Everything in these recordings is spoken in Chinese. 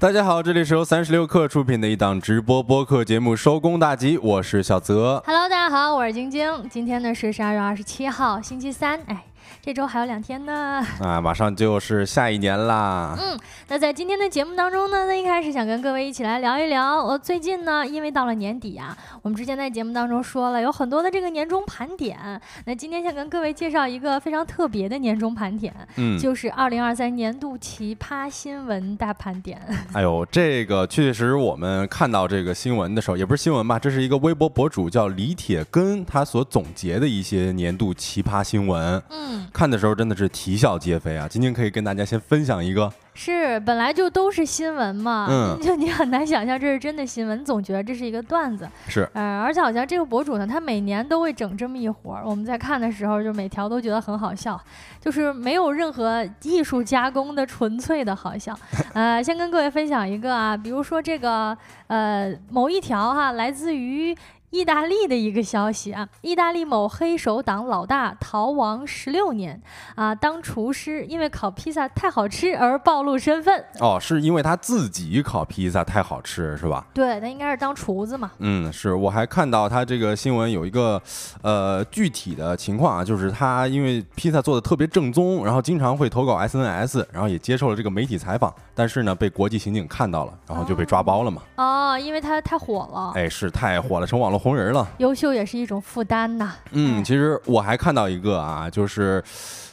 大家好，这里是由三十六氪出品的一档直播播客节目《收工大吉》，我是小泽。Hello，大家好，我是晶晶。今天呢是十二月二十七号，星期三。哎，这周还有两天呢。啊，马上就是下一年啦。嗯，那在今天的节目当中呢，那一开始想跟各位一起来聊一聊。我最近呢，因为到了年底啊，我们之前在节目当中说了，有很多的这个年终盘点。那今天想跟各位介绍一个非常特别的年终盘点，嗯，就是二零二三年度奇葩新闻大盘点。哎呦，这个确实，我们看到这个新闻的时候，也不是新闻吧，这是一个微博博主叫李铁根，他所总结的一些年度奇葩新闻。嗯，看的时候真的是啼笑皆非啊！今天可以跟大家先分享一个，是，本来就都是新闻嘛，嗯就你很难想象这是真的新闻，总觉得这是一个段子。是呃，而且好像这个博主呢，他每年都会整这么一活儿。我们在看的时候，就每条都觉得很好笑，就是没有任何艺术加工的纯粹的好笑。呃，先跟各位分享一个啊，比如说这个呃某一条哈、来自于。意大利的一个消息啊，意大利某黑手党老大逃亡十六年啊，当厨师因为烤披萨太好吃而暴露身份。哦，是因为他自己烤披萨太好吃，是吧？对，他应该是当厨子嘛。嗯，是，我还看到他这个新闻有一个，呃，具体的情况啊，就是他因为披萨做的特别正宗，然后经常会投稿 SNS，然后也接受了这个媒体采访，但是呢，被国际刑警看到了，然后就被抓包了嘛。哦，因为他太火了，哎，是太火了，成网络红人了。优秀也是一种负担呐。嗯，哎其实我还看到一个啊，就是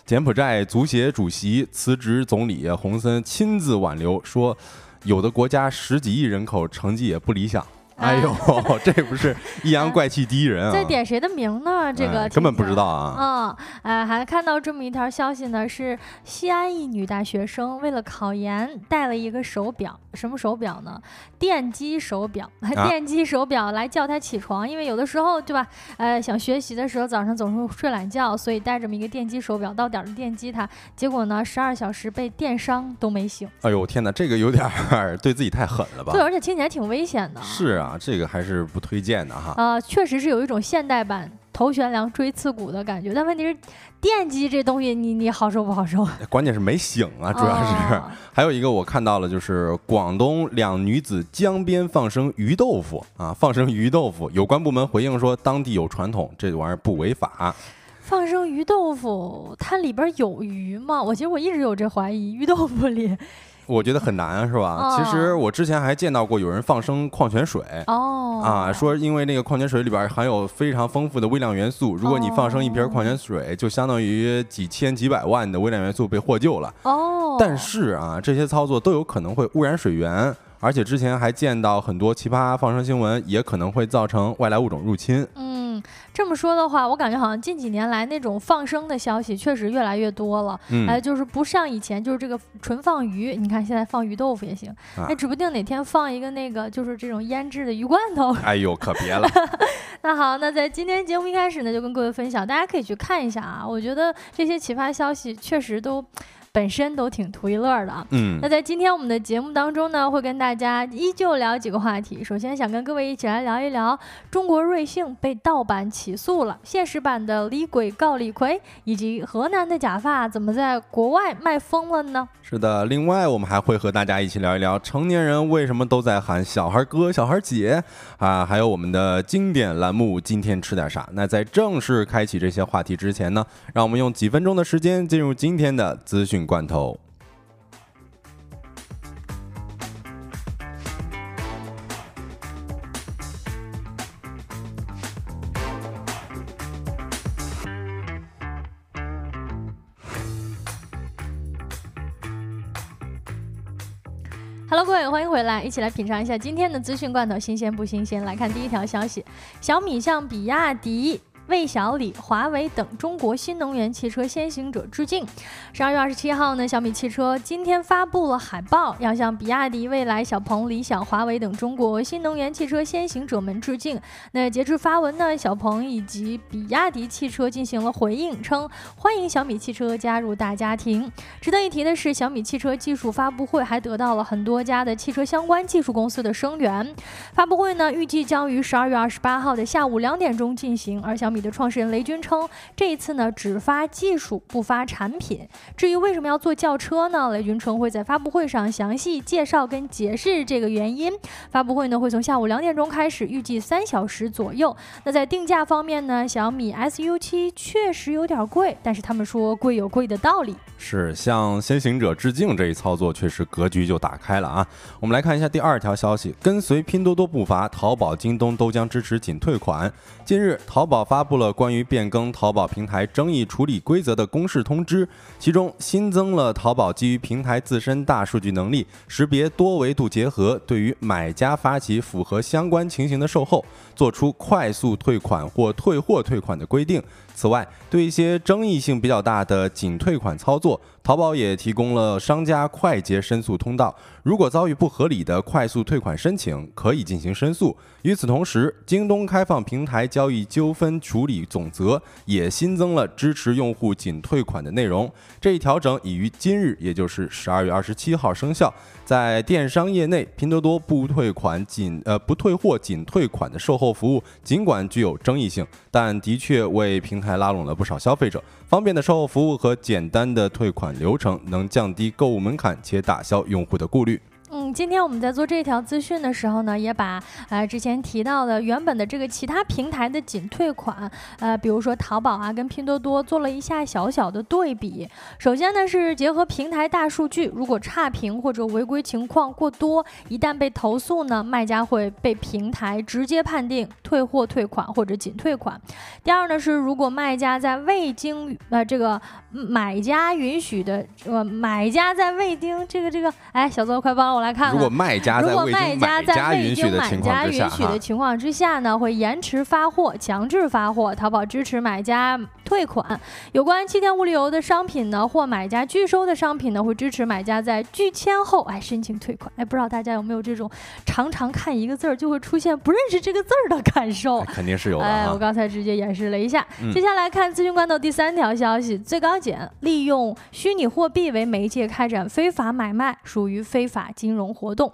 柬埔寨足协主席辞职总理洪森亲自挽留，说有的国家十几亿人口成绩也不理想。哎呦，这不是阴阳怪气第一人啊！在点谁的名呢？这个、哎根本不知道。啊。嗯，哎，还看到这么一条消息呢，是西安一女大学生为了考研带了一个手表，什么手表呢？电击手表，啊电击手表来叫他起床，因为有的时候对吧？呃，想学习的时候早上总是睡懒觉，所以带这么一个电击手表到点儿就电击他，结果呢，十二小时被电伤都没醒。哎呦天哪，这个有点儿 对自己太狠了吧对，？而且听起来挺危险的。是啊，这个还是不推荐的哈。呃，确实是有一种现代版头悬梁锥刺股的感觉，但问题是电击这东西你，你好受不好受？关键是没醒啊，主要是。哦 还有一个我看到了，就是广东两女子江边放生鱼豆腐啊，放生鱼豆腐，有关部门回应说当地有传统，这玩意儿不违法。放生鱼豆腐，它里边有鱼吗？我其实我一直有这怀疑，鱼豆腐里我觉得很难，是吧？哦其实我之前还见到过有人放生矿泉水。哦啊，说因为那个矿泉水里边含有非常丰富的微量元素，如果你放生一瓶哦矿泉水，就相当于几千几百万的微量元素被获救了。哦，但是啊，这些操作都有可能会污染水源，而且之前还见到很多奇葩放生新闻，也可能会造成外来物种入侵。嗯，这么说的话，我感觉好像近几年来那种放生的消息确实越来越多了。嗯，哎，就是不像以前，就是这个纯放鱼，你看现在放鱼豆腐也行，啊哎，指不定哪天放一个那个就是这种腌制的鱼罐头。哎呦，可别了。那好，那在今天节目一开始呢，就跟各位分享，大家可以去看一下啊。我觉得这些奇葩消息确实都本身都挺图一乐的啊。嗯那，在今天我们的节目当中呢，会跟大家依旧聊几个话题。首先想跟各位一起来聊一聊中国瑞幸被盗版起诉了，现实版的李鬼告李逵，以及河南的假发怎么在国外卖疯了呢？是的。另外，我们还会和大家一起聊一聊成年人为什么都在喊小孩哥、小孩姐啊，还有我们的经典栏目“今天吃点啥”。那在正式开启这些话题之前呢，让我们用几分钟的时间进入今天的资讯罐头。Hello，各位，欢迎回来，一起来品尝一下今天的资讯罐头，新鲜不新鲜？来看第一条消息：小米向比亚迪。魏小李、华为等中国新能源汽车先行者致敬。十二月二十七号呢，小米汽车今天发布了海报，要向比亚迪、蔚来、小鹏、理想、华为等中国新能源汽车先行者们致敬。那截至发文呢，小鹏以及比亚迪汽车进行了回应，称欢迎小米汽车加入大家庭。值得一提的是，小米汽车技术发布会还得到了很多家的汽车相关技术公司的声援。发布会呢，预计将于十二月二十八号的下午两点钟进行，而小米的创始人雷军称，这一次呢只发技术不发产品。至于为什么要做轿车呢？雷军称会在发布会上详细介绍跟解释这个原因。发布会呢会从下午两点钟开始，预计三小时左右。那在定价方面呢，小米 SU7 确实有点贵，但是他们说贵有贵的道理。是向先行者致敬这一操作，确实格局就打开了啊！我们来看一下第二条消息，跟随拼多多步伐，淘宝、京东都将支持仅退款。近日，淘宝发发布了关于变更淘宝平台争议处理规则的公示通知，其中新增了淘宝基于平台自身大数据能力，识别多维度结合，对于买家发起符合相关情形的售后，做出快速退款或退货退款的规定。此外，对一些争议性比较大的仅退款操作，淘宝也提供了商家快捷申诉通道。如果遭遇不合理的快速退款申请，可以进行申诉。与此同时，京东开放平台交易纠纷处理总则也新增了支持用户仅退款的内容。这一调整已于今日，也就是十二月二十七号生效。在电商业内，拼多多不退款仅呃不退货仅退款的售后服务，尽管具有争议性，但的确为平台还拉拢了不少消费者。方便的售后服务和简单的退款流程，能降低购物门槛且打消用户的顾虑。今天我们在做这条资讯的时候呢，也把呃之前提到的原本的这个其他平台的仅退款，呃，比如说淘宝啊跟拼多多做了一下小小的对比。首先呢是结合平台大数据，如果差评或者违规情况过多，一旦被投诉呢，卖家会被平台直接判定退货退款或者仅退款。第二呢是如果卖家在未经呃这个买家允许的呃买家在未经这个这个哎小邹快帮我。来看，如果卖家在未经买家允许的情况之下呢，会延迟发货、强制发货。淘宝支持买家退款。有关七天无理由的商品呢，或买家拒收的商品呢，会支持买家在拒签后哎申请退款。哎，不知道大家有没有这种常常看一个字儿就会出现不认识这个字儿的感受？肯定是有的。哎，我刚才直接演示了一下。接下来看资讯官的第三条消息：最高检利用虚拟货币为媒介开展非法买卖，属于非法。金融活动。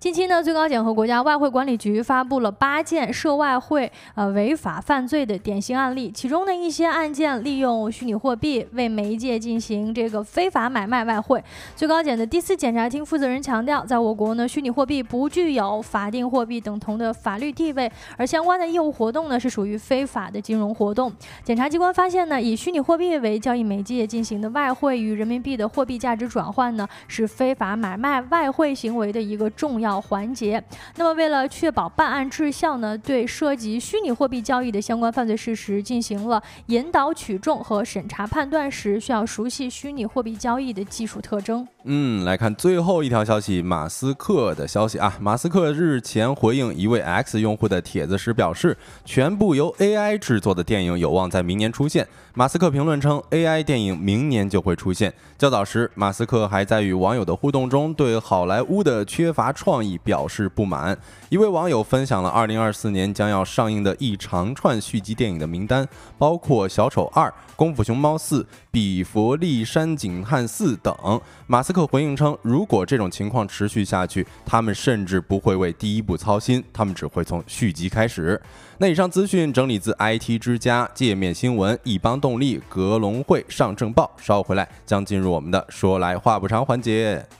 近期呢，最高检和国家外汇管理局发布了八件涉外汇呃违法犯罪的典型案例，其中的一些案件利用虚拟货币为媒介进行这个非法买卖外汇。最高检的第四检察厅负责人强调，在我国呢，虚拟货币不具有法定货币等同的法律地位，而相关的业务活动呢是属于非法的金融活动。检察机关发现呢，以虚拟货币为交易媒介进行的外汇与人民币的货币价值转换呢，是非法买卖外汇行为的一个重要。环节。那么，为了确保办案质效呢，对涉及虚拟货币交易的相关犯罪事实进行了引导取证和审查判断时，需要熟悉虚拟货币交易的技术特征。嗯，来看最后一条消息，马斯克的消息啊。马斯克日前回应一位 X 用户的帖子时表示，全部由 AI 制作的电影有望在明年出现。马斯克评论称，AI 电影明年就会出现。较早时，马斯克还在与网友的互动中对好莱坞的缺乏创意表示不满。一位网友分享了2024年将要上映的一长串续集电影的名单，包括《小丑2》《功夫熊猫4》《比佛利山警探4》等。马斯克回应称，如果这种情况持续下去，他们甚至不会为第一部操心，他们只会从续集开始。那以上资讯整理自 IT 之家、界面新闻、易邦动力、格隆汇、上证报。稍后回来将进入我们的说来话不长环节。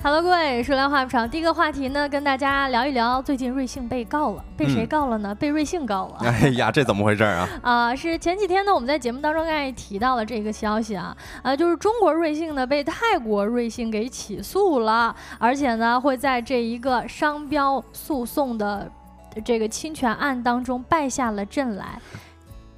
Hello，各位，说来话不长，第一个话题呢，跟大家聊一聊，最近瑞幸被告了，被谁告了呢？被瑞幸告了。哎呀，这怎么回事啊？啊，是前几天呢，我们在节目当中刚才提到了这个消息啊，呃，就是中国瑞幸呢被泰国瑞幸给起诉了，而且呢会在这一个商标诉讼的这个侵权案当中败下了阵来。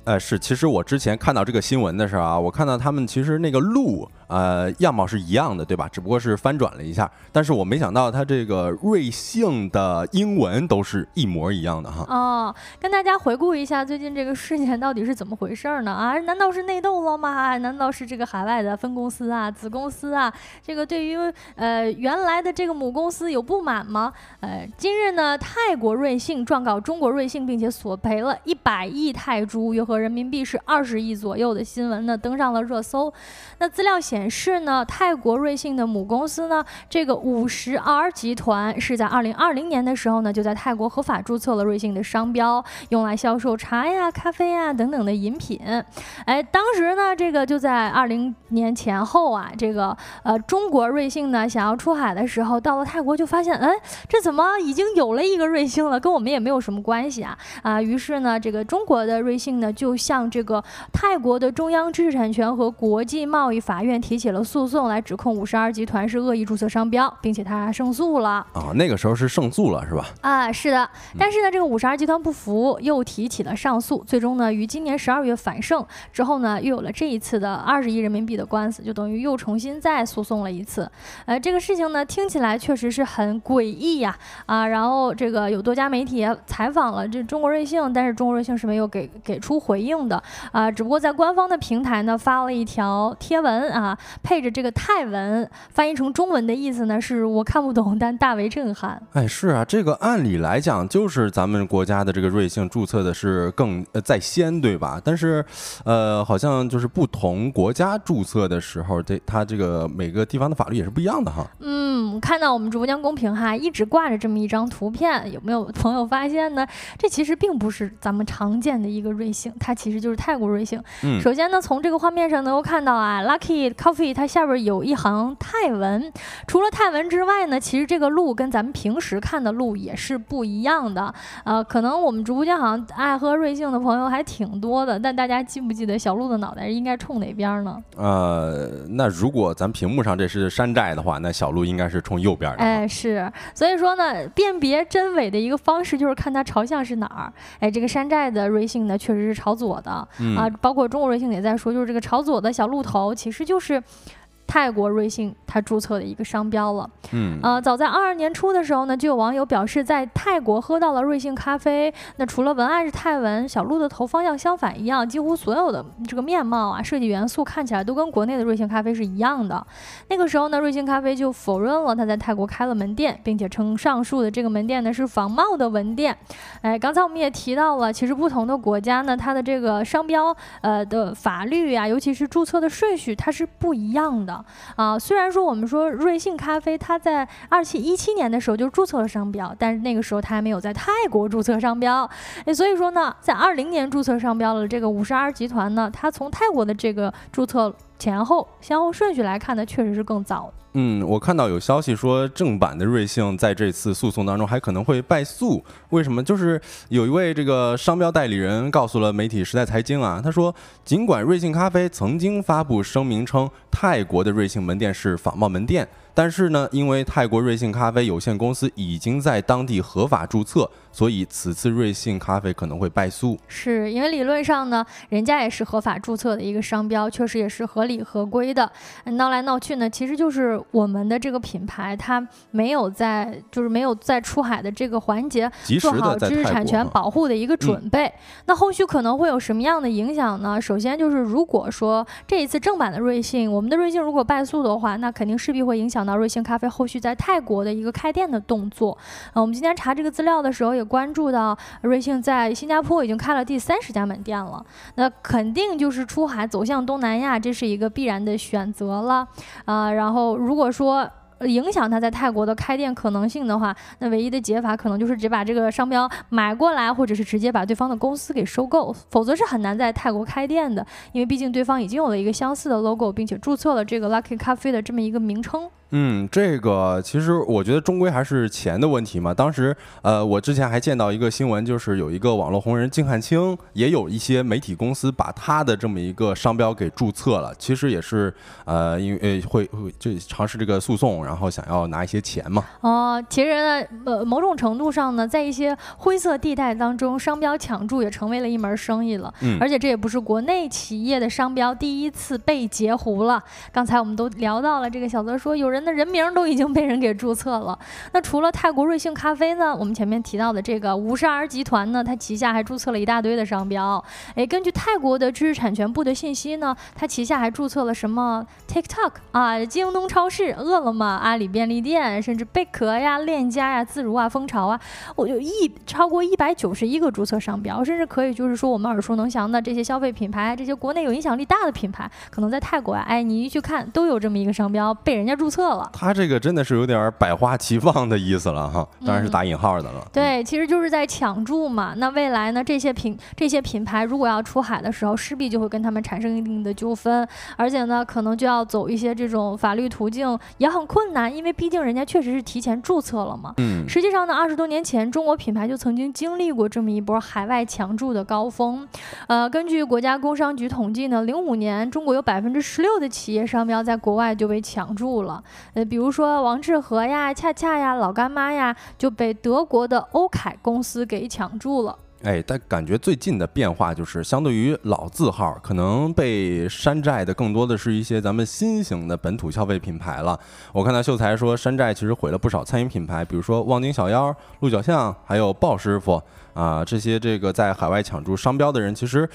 呃，是，其实我之前看到这个新闻的时候啊，我看到他们其实那个路。呃，样貌是一样的，对吧？只不过是翻转了一下。但是我没想到它这个瑞幸的英文都是一模一样的哈。哦，跟大家回顾一下最近这个事件到底是怎么回事呢？啊，难道是内斗了吗？难道是这个海外的分公司啊、子公司啊，这个对于呃原来的这个母公司有不满吗？呃，今日呢，泰国瑞幸状告中国瑞幸，并且索赔了一百亿泰铢，约合人民币是二十亿左右的新闻呢，登上了热搜。那资料显显示呢，泰国瑞幸的母公司呢，这个五十 R 集团是在二零二零年的时候呢，就在泰国合法注册了瑞幸的商标，用来销售茶呀、咖啡呀等等的饮品。哎，当时呢，这个就在二零年前后啊，这个呃中国瑞幸呢想要出海的时候，到了泰国就发现，哎，这怎么已经有了一个瑞幸了，跟我们也没有什么关系啊啊！于是呢，这个中国的瑞幸呢就向这个泰国的中央知识产权和国际贸易法院提起了诉讼，来指控五十二集团是恶意注册商标，并且他胜诉了。啊，那个时候是胜诉了，是吧？啊，是的。但是呢，这个五十二集团不服，又提起了上诉，最终呢，于今年十二月反胜之后呢，又有了这一次的二十亿人民币的官司，就等于又重新再诉讼了一次。呃，这个事情呢，听起来确实是很诡异呀。啊，然后这个有多家媒体采访了这中国瑞幸，但是中国瑞幸是没有给给出回应的。啊，只不过在官方的平台呢发了一条贴文啊，配着这个泰文，翻译成中文的意思呢是我看不懂，但大为震撼。哎，是啊，这个按理来讲就是咱们国家的这个瑞幸注册的是更呃在先，对吧？但是，呃，好像就是不同国家注册的时候，这它这个每个地方的法律也是不一样的哈。嗯，看到我们直播间公屏哈，一直挂着这么一张图片，有没有朋友发现呢？这其实并不是咱们常见的一个瑞幸，它其实就是泰国瑞幸。嗯，首先呢，从这个画面上能够看到啊，Lucky Coffee 它下边有一行泰文。除了泰文之外呢，其实这个路跟咱们平时看的路也是不一样的。呃，可能我们直播间好像爱喝瑞幸的朋友还挺多的，但大家记不记得小鹿的脑袋应该冲哪边呢？呃，那如果咱屏幕上这是山寨的话，那小鹿应该是冲右边的。哎，是，所以说呢，辨别真伪的一个方式就是看它朝向是哪儿。哎，这个山寨的瑞幸呢，确实是朝左的啊，包括中国瑞幸也在说，就是这个朝左的小鹿头其实就是。是泰国瑞幸它注册的一个商标了，嗯，呃，早在二二年初的时候呢，就有网友表示在泰国喝到了瑞幸咖啡，那除了文案是泰文，小鹿的头方向相反一样，几乎所有的这个面貌啊、设计元素看起来都跟国内的瑞幸咖啡是一样的。那个时候呢，瑞幸咖啡就否认了他在泰国开了门店，并且称上述的这个门店呢是仿冒的门店。哎，刚才我们也提到了，其实不同的国家呢，它的这个商标呃的法律啊，尤其是注册的顺序，它是不一样的。啊，虽然说我们说瑞幸咖啡，它在二七一七年的时候就注册了商标，但是那个时候它还没有在泰国注册商标，哎，所以说呢，在二零年注册商标了这个五十二集团呢，它从泰国的这个注册前后先后顺序来看呢，确实是更早。嗯，我看到有消息说，正版的瑞幸在这次诉讼当中还可能会败诉。为什么？就是有一位这个商标代理人告诉了媒体《时代财经》啊，他说，尽管瑞幸咖啡曾经发布声明称泰国的瑞幸门店是仿冒门店，但是呢，因为泰国瑞幸咖啡有限公司已经在当地合法注册。所以此次瑞幸咖啡可能会败诉，是因为理论上呢，人家也是合法注册的一个商标，确实也是合理合规的。闹来闹去呢，其实就是我们的这个品牌它没有在，就是没有在出海的这个环节做好知识产权保护的一个准备。那后续可能会有什么样的影响呢？首先就是如果说这一次正版的瑞幸，我们的瑞幸如果败诉的话，那肯定势必会影响到瑞幸咖啡后续在泰国的一个开店的动作。啊，我们今天查这个资料的时候也。关注到瑞幸在新加坡已经开了第三十家门店了，那肯定就是出海走向东南亚，这是一个必然的选择了啊。然后如果说影响他在泰国的开店可能性的话，那唯一的解法可能就是只把这个商标买过来，或者是直接把对方的公司给收购，否则是很难在泰国开店的，因为毕竟对方已经有了一个相似的 logo，并且注册了这个 Lucky 咖啡的这么一个名称。嗯，这个其实我觉得终归还是钱的问题嘛。当时，呃，我之前还见到一个新闻，就是有一个网络红人金汉卿，也有一些媒体公司把他的这么一个商标给注册了。其实也是，呃，因为会会就尝试这个诉讼，后想要拿一些钱嘛。哦，其实呢，呃，某种程度上呢，在一些灰色地带当中，商标抢注也成为了一门生意了。嗯，而且这也不是国内企业的商标第一次被截胡了。刚才我们都聊到了，这个小泽说有人。的人名都已经被人给注册了。那除了泰国瑞幸咖啡呢？我们前面提到的这个五十 R 集团呢，它旗下还注册了一大堆的商标。哎，根据泰国的知识产权部的信息呢，它旗下还注册了什么 TikTok 啊、京东超市、饿了么、阿里便利店，甚至贝壳呀、链家呀、自如啊、蜂巢啊，我就一超过一百九十一个注册商标，甚至可以就是说我们耳熟能详的这些消费品牌，这些国内有影响力大的品牌，可能在泰国啊，哎，你一去看都有这么一个商标被人家注册了。他这个真的是有点百花齐放的意思了哈，当然是打引号的了。对，其实就是在抢注嘛。那未来呢，这些品这些品牌如果要出海的时候，势必就会跟他们产生一定的纠纷，而且呢，可能就要走一些这种法律途径，也很困难，因为毕竟人家确实是提前注册了嘛。嗯。实际上呢，二十多年前，中国品牌就曾经经历过这么一波海外强注的高峰。呃，根据国家工商局统计呢，零五年中国有百分之十六的企业商标在国外就被抢注了。呃，比如说王致和呀、恰恰呀、老干妈呀，就被德国的欧凯公司给抢注了。哎，但感觉最近的变化就是，相对于老字号，可能被山寨的更多的是一些咱们新型的本土消费品牌了。我看到秀才说，山寨其实毁了不少餐饮品牌，比如说望京小腰、鹿角巷，还有鲍师傅。啊，这些这个在海外抢注商标的人，其实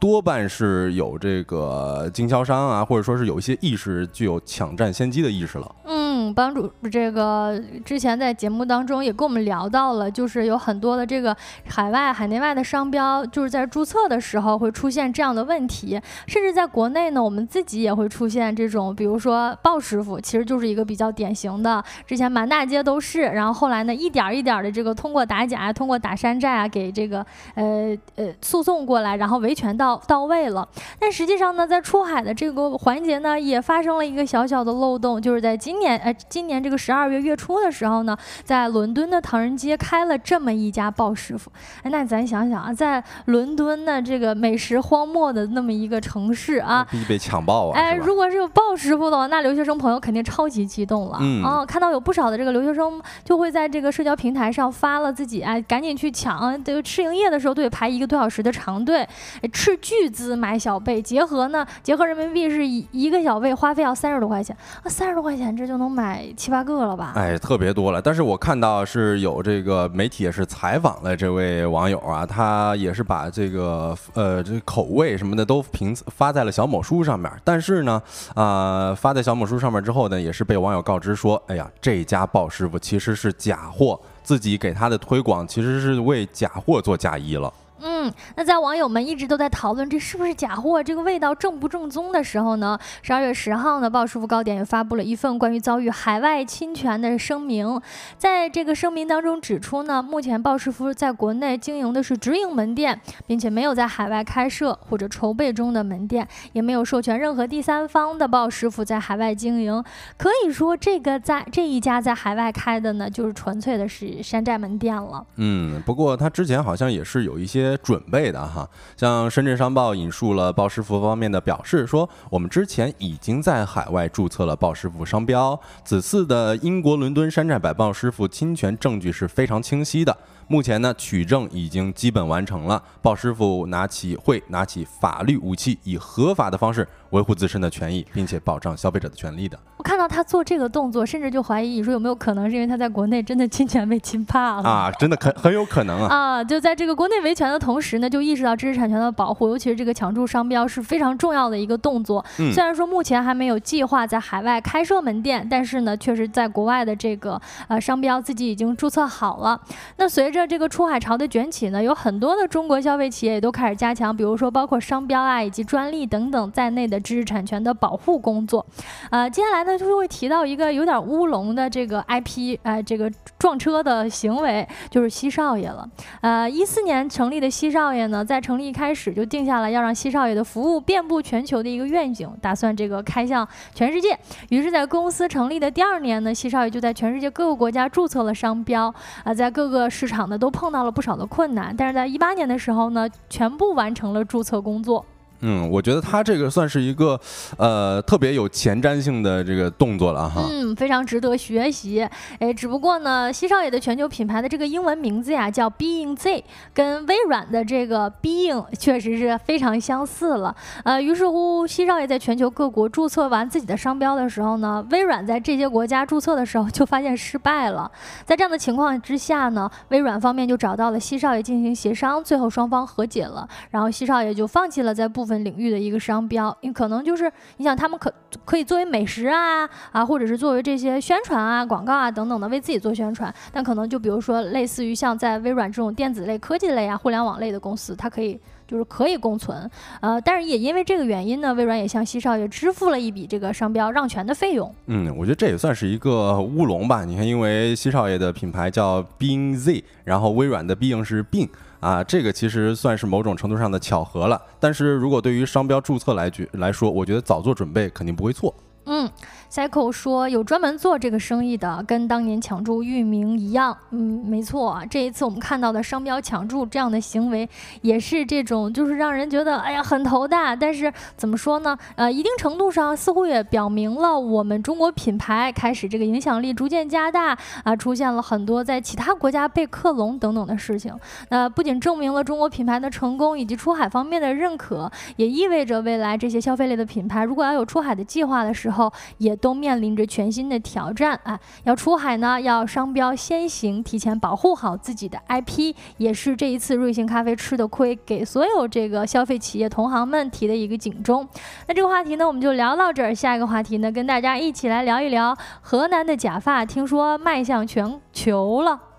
多半是有这个经销商啊，或者说是有一些意识，具有抢占先机的意识了。嗯，帮助这个之前在节目当中也跟我们聊到了，就是有很多的这个海外、海内外的商标，就是在注册的时候会出现这样的问题，甚至在国内呢，我们自己也会出现这种，比如说鲍师傅，其实就是一个比较典型的，之前满大街都是，然后后来呢，一点一点的这个通过打假、通过打山寨啊。给这个呃呃诉讼过来，然后维权到到位了。但实际上呢，在出海的这个环节呢，也发生了一个小小的漏洞，就是在今年呃今年这个十二月月初的时候呢，在伦敦的唐人街开了这么一家鲍师傅。哎，那咱想想啊，在伦敦的这个美食荒漠的那么一个城市啊，必被抢爆啊！哎，如果是有鲍师傅的话，那留学生朋友肯定超级激动了啊！看到有不少的这个留学生就会在这个社交平台上发了自己哎，赶紧去抢。这个吃营业的时候都得排一个多小时的长队，斥巨资买小贝，结合呢，结合人民币是一一个小贝花费要三十多块钱，啊，三十多块钱这就能买七八个了吧？哎，特别多了。但是我看到是有这个媒体也是采访了这位网友啊，他也是把这个呃这口味什么的都评发在了小某书上面。但是呢，啊发在小某书上面之后呢，也是被网友告知说，哎呀，这家鲍师傅其实是假货。自己给他的推广其实是为假货做嫁衣了。嗯，那在网友们一直都在讨论这是不是假货，这个味道正不正宗的时候呢？十二月十号呢，鲍师傅糕点也发布了一份关于遭遇海外侵权的声明。在这个声明当中指出呢，目前鲍师傅在国内经营的是直营门店，并且没有在海外开设或者筹备中的门店，也没有授权任何第三方的鲍师傅在海外经营。可以说，这个在这一家在海外开的呢，就是纯粹的是山寨门店了。嗯，不过他之前好像也是有一些。准备的哈，像深圳商报引述了鲍师傅方面的表示说，我们之前已经在海外注册了鲍师傅商标，此次的英国伦敦山寨百鲍师傅侵权证据是非常清晰的。目前呢，取证已经基本完成了，鲍师傅拿起会拿起法律武器，以合法的方式维护自身的权益，并且保障消费者的权利的。我看到他做这个动作，甚至就怀疑你说有没有可能是因为他在国内真的侵权被侵怕了啊？真的很很有可能啊！啊，就在这个国内维权的同时呢，就意识到知识产权的保护，尤其是这个抢注商标是非常重要的一个动作。虽然说目前还没有计划在海外开设门店，但是呢，确实在国外的这个呃商标自己已经注册好了。那随着这个出海潮的卷起呢，有很多的中国消费企业也都开始加强，比如说包括商标啊以及专利等等在内的知识产权的保护工作。呃，接下来呢就会提到一个有点乌龙的这个 IP，呃，这个撞车的行为，就是西少爷了。呃，一四年成立的西少爷呢，在成立一开始就定下了要让西少爷的服务遍布全球的一个愿景，打算这个开向全世界。于是，在公司成立的第二年呢，西少爷就在全世界各个国家注册了商标，啊，在各个市场都碰到了不少的困难，但是在一八年的时候呢，全部完成了注册工作。嗯，我觉得他这个算是一个，呃，特别有前瞻性的这个动作了哈。嗯，非常值得学习。哎，只不过呢，西少爷的全球品牌的这个英文名字呀，叫 Being Z，跟微软的这个 Being 确实是非常相似了。呃，于是乎，西少爷在全球各国注册完自己的商标的时候呢，微软在这些国家注册的时候就发现失败了。在这样的情况之下呢，微软方面就找到了西少爷进行协商，最后双方和解了，然后西少爷就放弃了在部分。领域的一个商标，你可能就是你想他们可可以作为美食啊啊，或者是作为这些宣传啊、广告啊等等的为自己做宣传，但可能就比如说类似于像在微软这种电子类、科技类啊、互联网类的公司，它可以就是可以共存，呃，但是也因为这个原因呢，微软也向西少爷支付了一笔这个商标让权的费用。嗯，我觉得这也算是一个乌龙吧。你看，因为西少爷的品牌叫 Bing Z，然后微软的 Bing 是 Bing。啊，这个其实算是某种程度上的巧合了。但是如果对于商标注册来举来说，我觉得早做准备肯定不会错。嗯。Cycle 说有专门做这个生意的，跟当年抢注域名一样。嗯，没错，这一次我们看到的商标抢注这样的行为，也是这种，就是让人觉得哎呀很头大。但是怎么说呢？呃，一定程度上似乎也表明了我们中国品牌开始这个影响力逐渐加大啊，出现了很多在其他国家被克隆等等的事情。那不仅证明了中国品牌的成功以及出海方面的认可，也意味着未来这些消费类的品牌如果要有出海的计划的时候，也。都面临着全新的挑战啊！要出海呢，要商标先行，提前保护好自己的 IP，也是这一次瑞幸咖啡吃的亏，给所有这个消费企业同行们提的一个警钟。那这个话题呢，我们就聊到这儿。下一个话题呢，跟大家一起来聊一聊河南的假发，听说卖向全球了。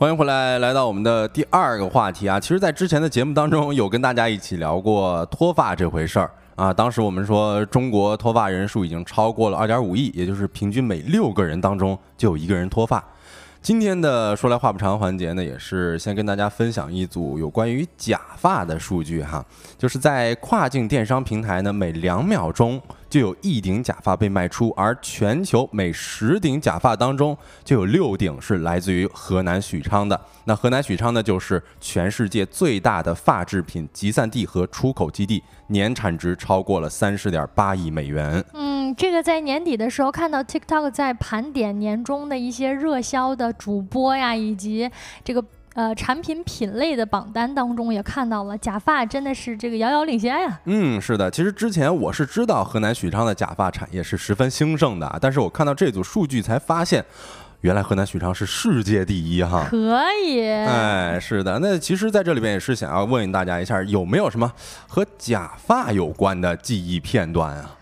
欢迎回来，来到我们的第二个话题啊。其实，在之前的节目当中，有跟大家一起聊过脱发这回事儿啊。当时我们说，中国脱发人数已经超过了二点五亿，也就是平均每六个人当中就有一个人脱发。今天的说来话不长环节呢，也是先跟大家分享一组有关于假发的数据哈，就是在跨境电商平台呢，每两秒钟。就有一顶假发被卖出，而全球每十顶假发当中就有六顶是来自于河南许昌的。那河南许昌呢，就是全世界最大的发制品集散地和出口基地，年产值超过了三十点八亿美元。嗯，这个在年底的时候看到 TikTok 在盘点年终的一些热销的主播呀，以及这个。呃，产品品类的榜单当中也看到了假发，真的是这个遥遥领先呀。嗯，是的，其实之前我是知道河南许昌的假发产业是十分兴盛的，但是我看到这组数据才发现，原来河南许昌是世界第一哈。可以。哎，是的，那其实在这里边也是想要问问大家一下，有没有什么和假发有关的记忆片段啊？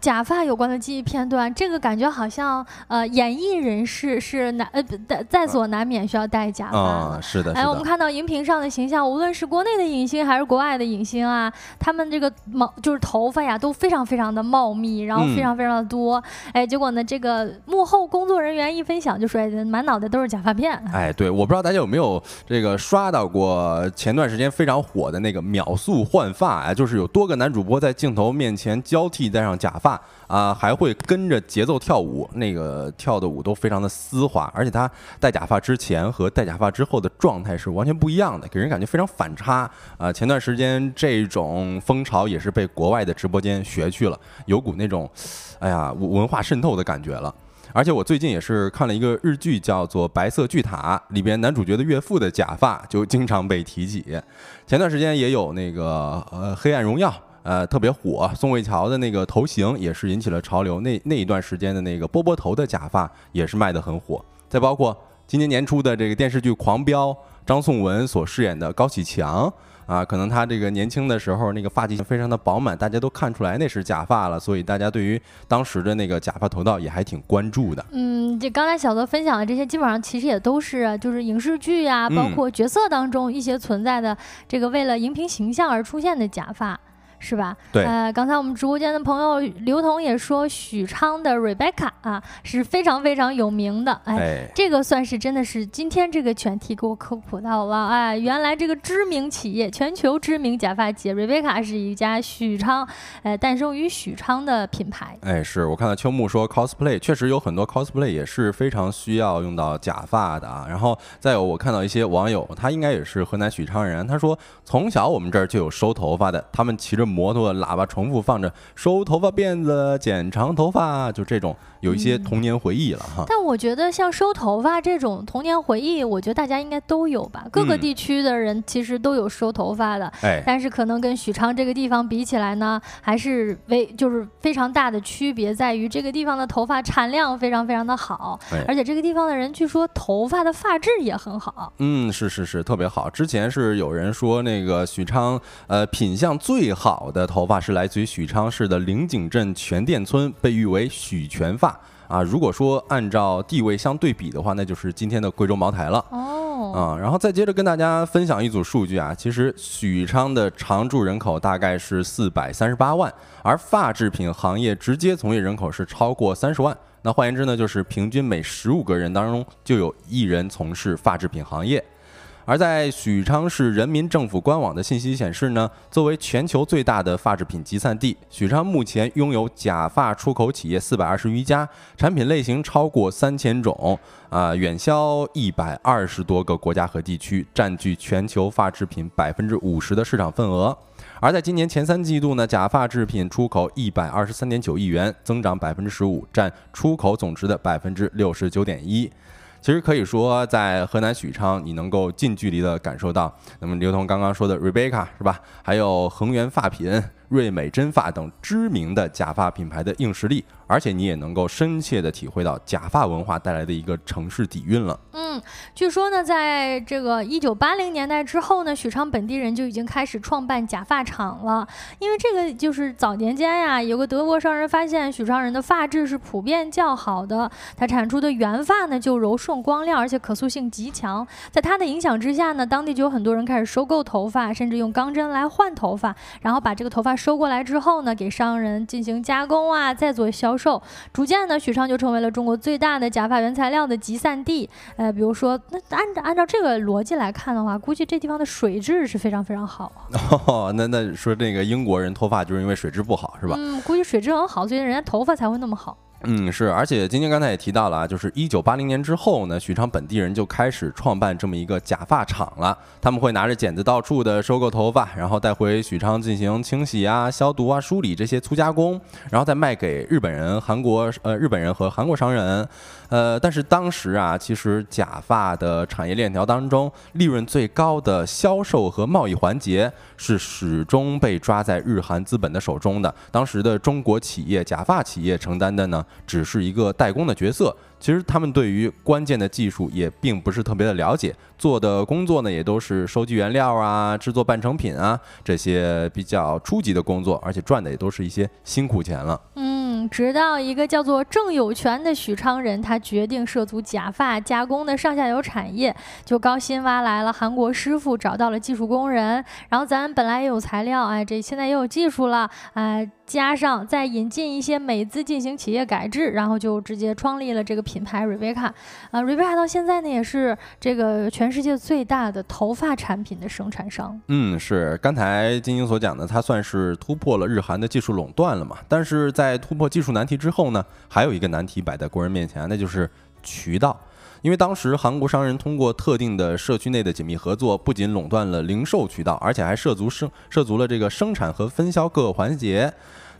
假发有关的记忆片段，这个感觉好像呃，演艺人士是难呃在在所难免需要戴假发。啊，是的。哎，我们看到荧屏上的形象，无论是国内的影星还是国外的影星啊，他们这个毛就是头发呀都非常非常的茂密，然后非常非常的多。哎，结果呢，这个幕后工作人员一分享就说，满脑袋都是假发片。哎，对，我不知道大家有没有这个刷到过前段时间非常火的那个秒速换发啊，就是有多个男主播在镜头面前交替戴上假。假发啊，还会跟着节奏跳舞，那个跳的舞都非常的丝滑，而且他戴假发之前和戴假发之后的状态是完全不一样的，给人感觉非常反差啊。前段时间这种风潮也是被国外的直播间学去了，有股那种，哎呀文化渗透的感觉了。而且我最近也是看了一个日剧，叫做《白色巨塔》，里边男主角的岳父的假发就经常被提起。前段时间也有那个呃《黑暗荣耀》。呃，特别火，宋慧乔的那个头型也是引起了潮流。那那一段时间的那个波波头的假发也是卖的很火。再包括今年年初的这个电视剧《狂飙》，张颂文所饰演的高启强啊，可能他这个年轻的时候那个发际线非常的饱满，大家都看出来那是假发了，所以大家对于当时的那个假发头套也还挺关注的。嗯，这刚才小泽分享的这些，基本上其实也都是就是影视剧呀，包括角色当中一些存在的这个为了荧屏形象而出现的假发。是吧？对。呃，刚才我们直播间的朋友刘彤也说，许昌的 Rebecca 啊是非常非常有名的。哎，这个算是真的是今天这个全体给我科普到了。哎，原来这个知名企业，全球知名假发企业 Rebecca 是一家许昌，呃，诞生于许昌的品牌。哎，是我看到秋木说 cosplay 确实有很多 cosplay 也是非常需要用到假发的啊。然后再有我看到一些网友，他应该也是河南许昌人，他说从小我们这儿就有收头发的，他们骑着。摩托喇叭重复放着收头发辫子、剪长头发，就这种。有一些童年回忆了哈，但我觉得像收头发这种童年回忆，我觉得大家应该都有吧。各个地区的人其实都有收头发的，哎，但是可能跟许昌这个地方比起来呢，还是为就是非常大的区别在于这个地方的头发产量非常非常的好，而且这个地方的人据说头发的发质也很好。嗯，是是是，特别好。之前是有人说那个许昌呃品相最好的头发是来自于许昌市的灵井镇全店村，被誉为许全发。啊，如果说按照地位相对比的话，那就是今天的贵州茅台了。哦，啊，然后再接着跟大家分享一组数据啊，其实许昌的常住人口大概是四百三十八万，而发制品行业直接从业人口是超过三十万。那换言之呢，就是平均每十五个人当中就有一人从事发制品行业。而在许昌市人民政府官网的信息显示呢，作为全球最大的发制品集散地，许昌目前拥有假发出口企业四百二十余家，产品类型超过三千种，啊，远销一百二十多个国家和地区，占据全球发制品百分之五十的市场份额。而在今年前三季度呢，假发制品出口一百二十三点九亿元，增长百分之十五，占出口总值的百分之六十九点一。其实可以说，在河南许昌，你能够近距离的感受到，那么刘同刚刚说的 Rebecca 是吧？还有恒源发品。瑞美真发等知名的假发品牌的硬实力，而且你也能够深切的体会到假发文化带来的一个城市底蕴了。嗯，据说呢，在这个一九八零年代之后呢，许昌本地人就已经开始创办假发厂了。因为这个就是早年间呀，有个德国商人发现许昌人的发质是普遍较好的，他产出的原发呢就柔顺光亮，而且可塑性极强。在他的影响之下呢，当地就有很多人开始收购头发，甚至用钢针来换头发，然后把这个头发。收过来之后呢，给商人进行加工啊，再做销售。逐渐呢，许昌就成为了中国最大的假发原材料的集散地。呃，比如说，那按照按照这个逻辑来看的话，估计这地方的水质是非常非常好。哦，那那说这个英国人脱发就是因为水质不好是吧？嗯，估计水质很好，所以人家头发才会那么好。嗯，是，而且晶晶刚才也提到了啊，就是一九八零年之后呢，许昌本地人就开始创办这么一个假发厂了。他们会拿着剪子到处的收购头发，然后带回许昌进行清洗啊、消毒啊、梳理这些粗加工，然后再卖给日本人、韩国呃日本人和韩国商人。呃，但是当时啊，其实假发的产业链条当中，利润最高的销售和贸易环节是始终被抓在日韩资本的手中的。当时的中国企业假发企业承担的呢，只是一个代工的角色。其实他们对于关键的技术也并不是特别的了解，做的工作呢也都是收集原料啊、制作半成品啊这些比较初级的工作，而且赚的也都是一些辛苦钱了。嗯，直到一个叫做郑有权的许昌人，他决定涉足假发加工的上下游产业，就高薪挖来了韩国师傅，找到了技术工人，然后咱本来也有材料，哎，这现在也有技术了，哎。加上再引进一些美资进行企业改制，然后就直接创立了这个品牌 Rebecca。啊，Rebecca 到现在呢也是这个全世界最大的头发产品的生产商。嗯，是刚才金晶所讲的，它算是突破了日韩的技术垄断了嘛？但是在突破技术难题之后呢，还有一个难题摆在国人面前，那就是渠道。因为当时韩国商人通过特定的社区内的紧密合作，不仅垄断了零售渠道，而且还涉足生涉足了这个生产和分销各个环节。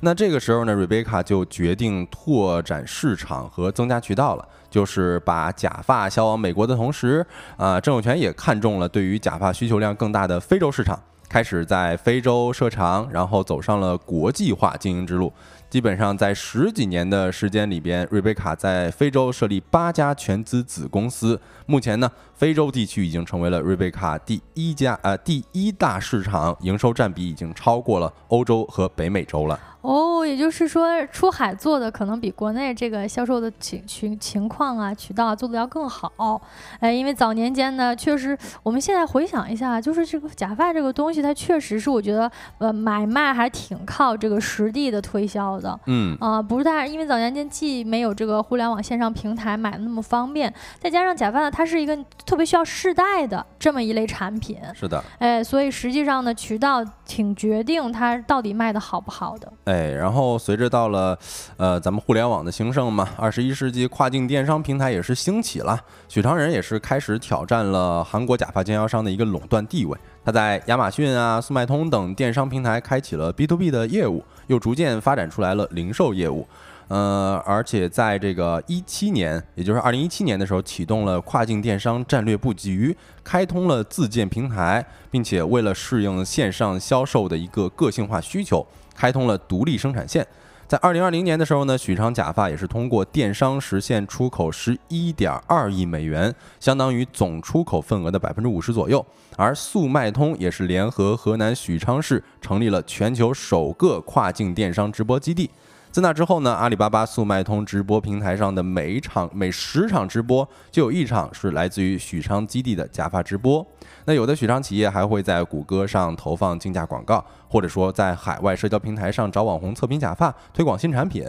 那这个时候呢，瑞贝卡就决定拓展市场和增加渠道了，就是把假发销往美国的同时，啊，郑永权也看中了对于假发需求量更大的非洲市场，开始在非洲设厂，然后走上了国际化经营之路。基本上在十几年的时间里边，瑞贝卡在非洲设立八家全资子公司。目前呢，非洲地区已经成为了瑞贝卡第一家呃第一大市场，营收占比已经超过了欧洲和北美洲了。哦，也就是说，出海做的可能比国内这个销售的情情情况啊、渠道啊做的要更好。哎，因为早年间呢，确实，我们现在回想一下，就是这个假发这个东西，它确实是我觉得，呃，买卖还挺靠这个实地的推销的。嗯啊，不是太，因为早年间既没有这个互联网线上平台买的那么方便，再加上假发呢，它是一个特别需要试戴的这么一类产品。是的。哎，所以实际上呢，渠道挺决定它到底卖的好不好的。哎，然后随着到了，呃，咱们互联网的兴盛嘛，二十一世纪跨境电商平台也是兴起了，许昌人也是开始挑战了韩国假发经销商的一个垄断地位。他在亚马逊啊、速卖通等电商平台开启了 B to B 的业务，又逐渐发展出来了零售业务。呃，而且在这个一七年，也就是二零一七年的时候，启动了跨境电商战略布局，开通了自建平台，并且为了适应线上销售的一个个性化需求。开通了独立生产线，在二零二零年的时候呢，许昌假发也是通过电商实现出口十一点二亿美元，相当于总出口份额的百分之五十左右。而速卖通也是联合河南许昌市成立了全球首个跨境电商直播基地。自那之后呢，阿里巴巴速卖通直播平台上的每一场每十场直播就有一场是来自于许昌基地的假发直播。那有的许昌企业还会在谷歌上投放竞价广告，或者说在海外社交平台上找网红测评假发，推广新产品。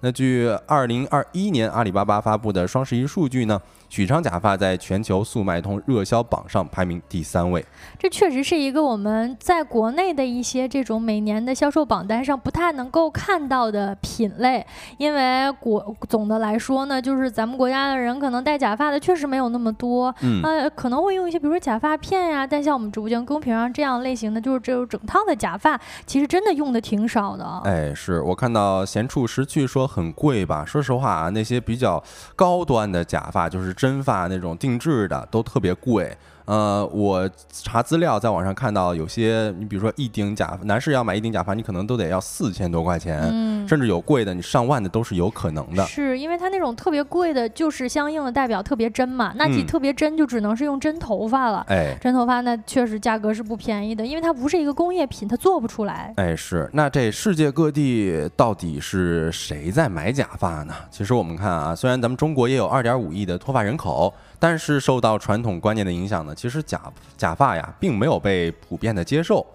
那据二零二一年阿里巴巴发布的双十一数据呢？许昌假发在全球速卖通热销榜上排名第三位，这确实是一个我们在国内的一些这种每年的销售榜单上不太能够看到的品类。因为国总的来说呢，就是咱们国家的人可能戴假发的确实没有那么多，嗯，呃，可能会用一些比如说假发片呀，但像我们直播间公屏上这样类型的，就是这种整套的假发，其实真的用的挺少的。哎，是我看到闲处识趣说很贵吧？说实话啊，那些比较高端的假发就是。真发那种定制的都特别贵。呃，我查资料，在网上看到有些，你比如说一顶假男士要买一顶假发，你可能都得要四千多块钱，嗯甚至有贵的，你上万的都是有可能的。是因为它那种特别贵的，就是相应的代表特别真嘛，那既特别真，就只能是用真头发了。哎，真头发那确实价格是不便宜的，因为它不是一个工业品，它做不出来。哎，是。那这世界各地到底是谁在买假发呢？其实我们看啊，虽然咱们中国也有二点五亿的脱发人口。但是受到传统观念的影响呢，其实假假发呀并没有被普遍的接受。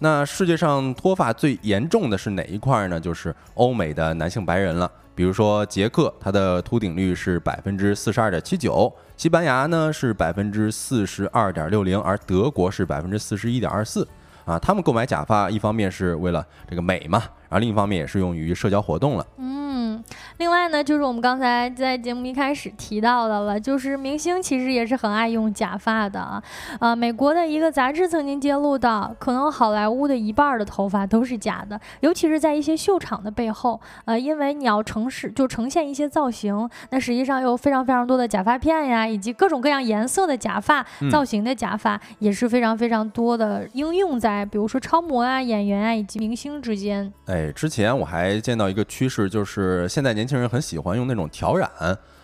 那世界上脱发最严重的是哪一块呢？就是欧美的男性白人了。比如说捷克，它的秃顶率是百分之四十二点七九；西班牙呢是百分之四十二点六零，而德国是百分之四十一点二四。啊，他们购买假发一方面是为了这个美嘛，然后另一方面也是用于社交活动了。嗯，另外呢，就是我们刚才在节目一开始提到的了，就是明星其实也是很爱用假发的啊。啊，美国的一个杂志曾经揭露到，可能好莱坞的一半的头发都是假的，尤其是在一些秀场的背后，呃，因为你要呈示就呈现一些造型，那实际上有非常非常多的假发片呀，以及各种各样颜色的假发造型的假发也是非常非常多的应用在，比如说超模啊、演员啊以及明星之间。哎，之前我还见到一个趋势，就是现在年轻人很喜欢用那种挑染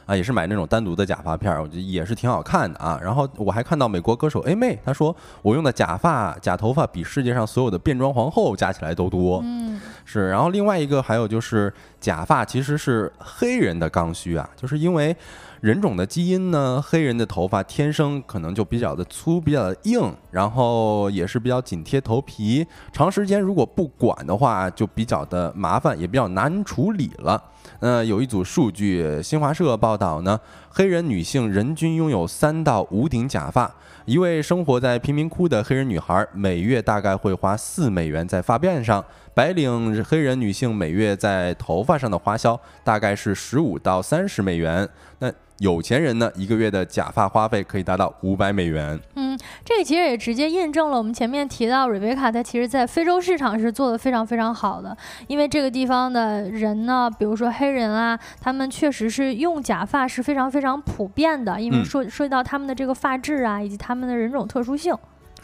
啊，也是买那种单独的假发片儿，我觉得也是挺好看的啊。然后我还看到美国歌手 A 妹，她说我用的假发、假头发比世界上所有的变装皇后加起来都多。嗯，是。然后另外一个还有就是假发其实是黑人的刚需啊，就是因为。人种的基因呢？黑人的头发天生可能就比较的粗，比较的硬，然后也是比较紧贴头皮。长时间如果不管的话，就比较的麻烦，也比较难处理了。呃，有一组数据，新华社报道呢，黑人女性人均拥有三到五顶假发。一位生活在贫民窟的黑人女孩，每月大概会花四美元在发辫上。白领黑人女性每月在头发上的花销大概是十五到三十美元。那有钱人呢，一个月的假发花费可以达到五百美元。嗯，这个其实也直接印证了我们前面提到，瑞贝卡它其实在非洲市场是做的非常非常好的。因为这个地方的人呢，比如说黑人啊，他们确实是用假发是非常非常普遍的，因为说涉及到他们的这个发质啊，以及他们的人种特殊性。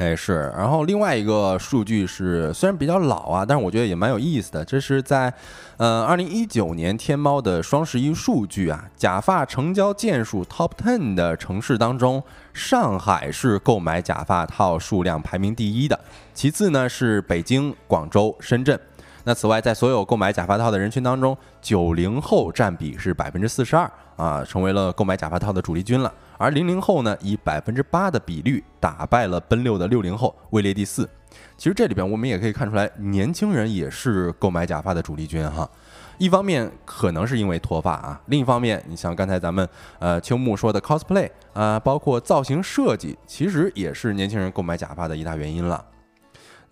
哎，是。然后另外一个数据是，虽然比较老啊，但是我觉得也蛮有意思的。这是在，呃，二零一九年天猫的双十一数据啊，假发成交件数 Top Ten 的城市当中，上海是购买假发套数量排名第一的，其次呢是北京、广州、深圳。那此外，在所有购买假发套的人群当中，九零后占比是百分之四十二啊，成为了购买假发套的主力军了。而零零后呢，以百分之八的比率打败了奔六的六零后，位列第四。其实这里边我们也可以看出来，年轻人也是购买假发的主力军哈。一方面可能是因为脱发啊，另一方面，你像刚才咱们呃秋木说的 cosplay 啊，包括造型设计，其实也是年轻人购买假发的一大原因了。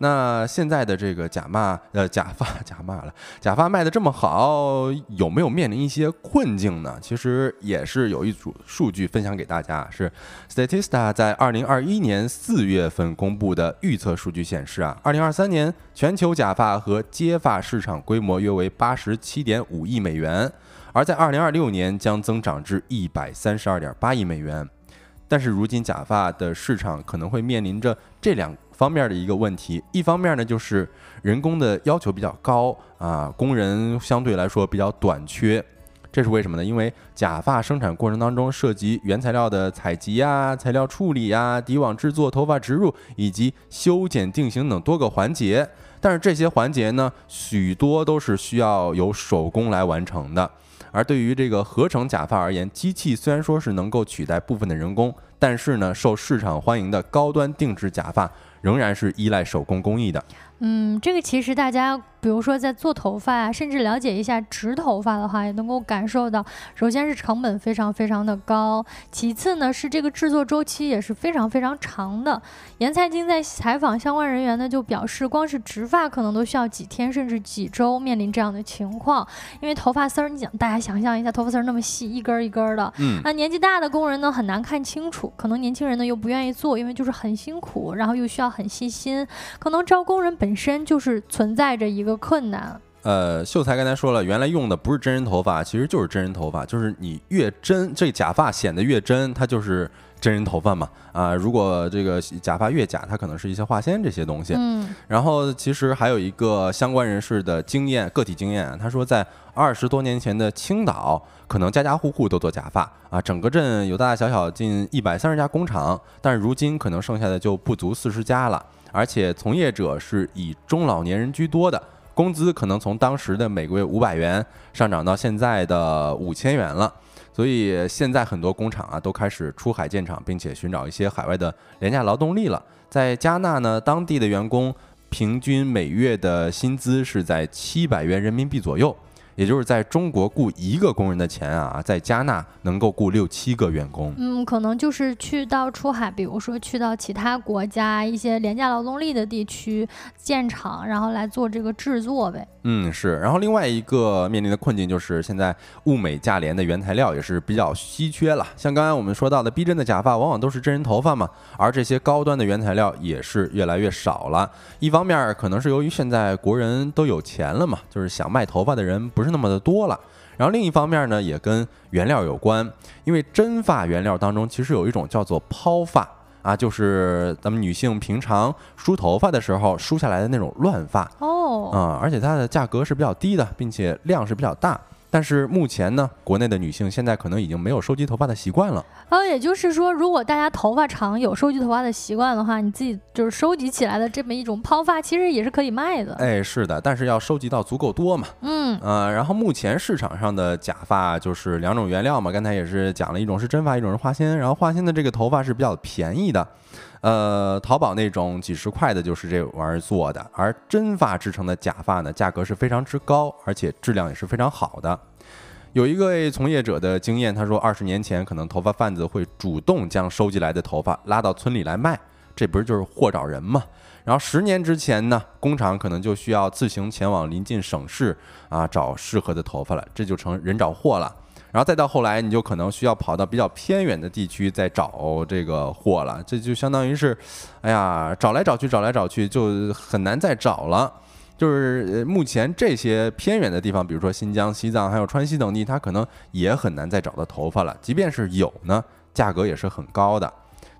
那现在的这个假发，呃，假发假发了，假发卖的这么好，有没有面临一些困境呢？其实也是有一组数据分享给大家，是 Statista 在二零二一年四月份公布的预测数据显示啊，二零二三年全球假发和接发市场规模约为八十七点五亿美元，而在二零二六年将增长至一百三十二点八亿美元。但是如今假发的市场可能会面临着这两。方面的一个问题，一方面呢就是人工的要求比较高啊，工人相对来说比较短缺，这是为什么呢？因为假发生产过程当中涉及原材料的采集呀、材料处理呀、底网制作、头发植入以及修剪定型等多个环节，但是这些环节呢，许多都是需要由手工来完成的。而对于这个合成假发而言，机器虽然说是能够取代部分的人工，但是呢，受市场欢迎的高端定制假发。仍然是依赖手工工艺的。嗯，这个其实大家。比如说，在做头发啊，甚至了解一下植头发的话，也能够感受到，首先是成本非常非常的高，其次呢是这个制作周期也是非常非常长的。严财经在采访相关人员呢，就表示，光是植发可能都需要几天甚至几周面临这样的情况，因为头发丝儿，你想大家想象一下，头发丝儿那么细，一根一根的，嗯，那年纪大的工人呢很难看清楚，可能年轻人呢又不愿意做，因为就是很辛苦，然后又需要很细心，可能招工人本身就是存在着一个。困难。呃，秀才刚才说了，原来用的不是真人头发，其实就是真人头发，就是你越真，这假发显得越真，它就是真人头发嘛。啊，如果这个假发越假，它可能是一些化纤这些东西。嗯。然后其实还有一个相关人士的经验，个体经验，他说在二十多年前的青岛，可能家家户户都做假发啊，整个镇有大大小小近一百三十家工厂，但是如今可能剩下的就不足四十家了，而且从业者是以中老年人居多的。工资可能从当时的每个月五百元上涨到现在的五千元了，所以现在很多工厂啊都开始出海建厂，并且寻找一些海外的廉价劳动力了。在加纳呢，当地的员工平均每月的薪资是在七百元人民币左右。也就是在中国雇一个工人的钱啊，在加纳能够雇六七个员工。嗯，可能就是去到出海，比如说去到其他国家一些廉价劳动力的地区建厂，然后来做这个制作呗。嗯，是。然后另外一个面临的困境就是现在物美价廉的原材料也是比较稀缺了。像刚才我们说到的逼真的假发，往往都是真人头发嘛，而这些高端的原材料也是越来越少了。一方面可能是由于现在国人都有钱了嘛，就是想卖头发的人不。不是那么的多了，然后另一方面呢，也跟原料有关，因为真发原料当中其实有一种叫做抛发啊，就是咱们女性平常梳头发的时候梳下来的那种乱发哦，啊，而且它的价格是比较低的，并且量是比较大。但是目前呢，国内的女性现在可能已经没有收集头发的习惯了。哦，也就是说，如果大家头发长，有收集头发的习惯的话，你自己就是收集起来的这么一种抛发，其实也是可以卖的。哎，是的，但是要收集到足够多嘛。嗯，呃，然后目前市场上的假发就是两种原料嘛，刚才也是讲了一种是真发，一种是化纤。然后化纤的这个头发是比较便宜的。呃，淘宝那种几十块的，就是这玩意儿做的，而真发制成的假发呢，价格是非常之高，而且质量也是非常好的。有一个从业者的经验，他说，二十年前可能头发贩子会主动将收集来的头发拉到村里来卖，这不是就是货找人吗？然后十年之前呢，工厂可能就需要自行前往临近省市啊找适合的头发了，这就成人找货了。然后再到后来，你就可能需要跑到比较偏远的地区再找这个货了，这就相当于是，哎呀，找来找去，找来找去就很难再找了。就是目前这些偏远的地方，比如说新疆、西藏还有川西等地，它可能也很难再找到头发了。即便是有呢，价格也是很高的。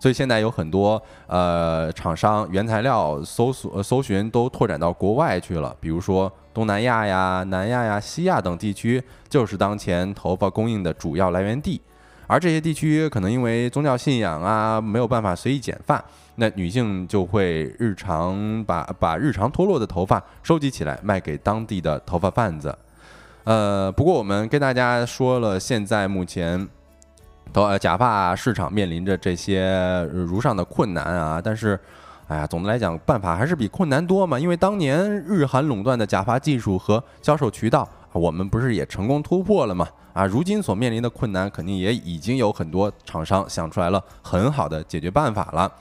所以现在有很多呃厂商原材料搜索搜寻都拓展到国外去了，比如说东南亚呀、南亚呀、西亚等地区，就是当前头发供应的主要来源地。而这些地区可能因为宗教信仰啊，没有办法随意剪发，那女性就会日常把把日常脱落的头发收集起来，卖给当地的头发贩子。呃，不过我们跟大家说了，现在目前。头假发市场面临着这些如上的困难啊，但是，哎呀，总的来讲，办法还是比困难多嘛。因为当年日韩垄断的假发技术和销售渠道，我们不是也成功突破了嘛？啊，如今所面临的困难，肯定也已经有很多厂商想出来了很好的解决办法了。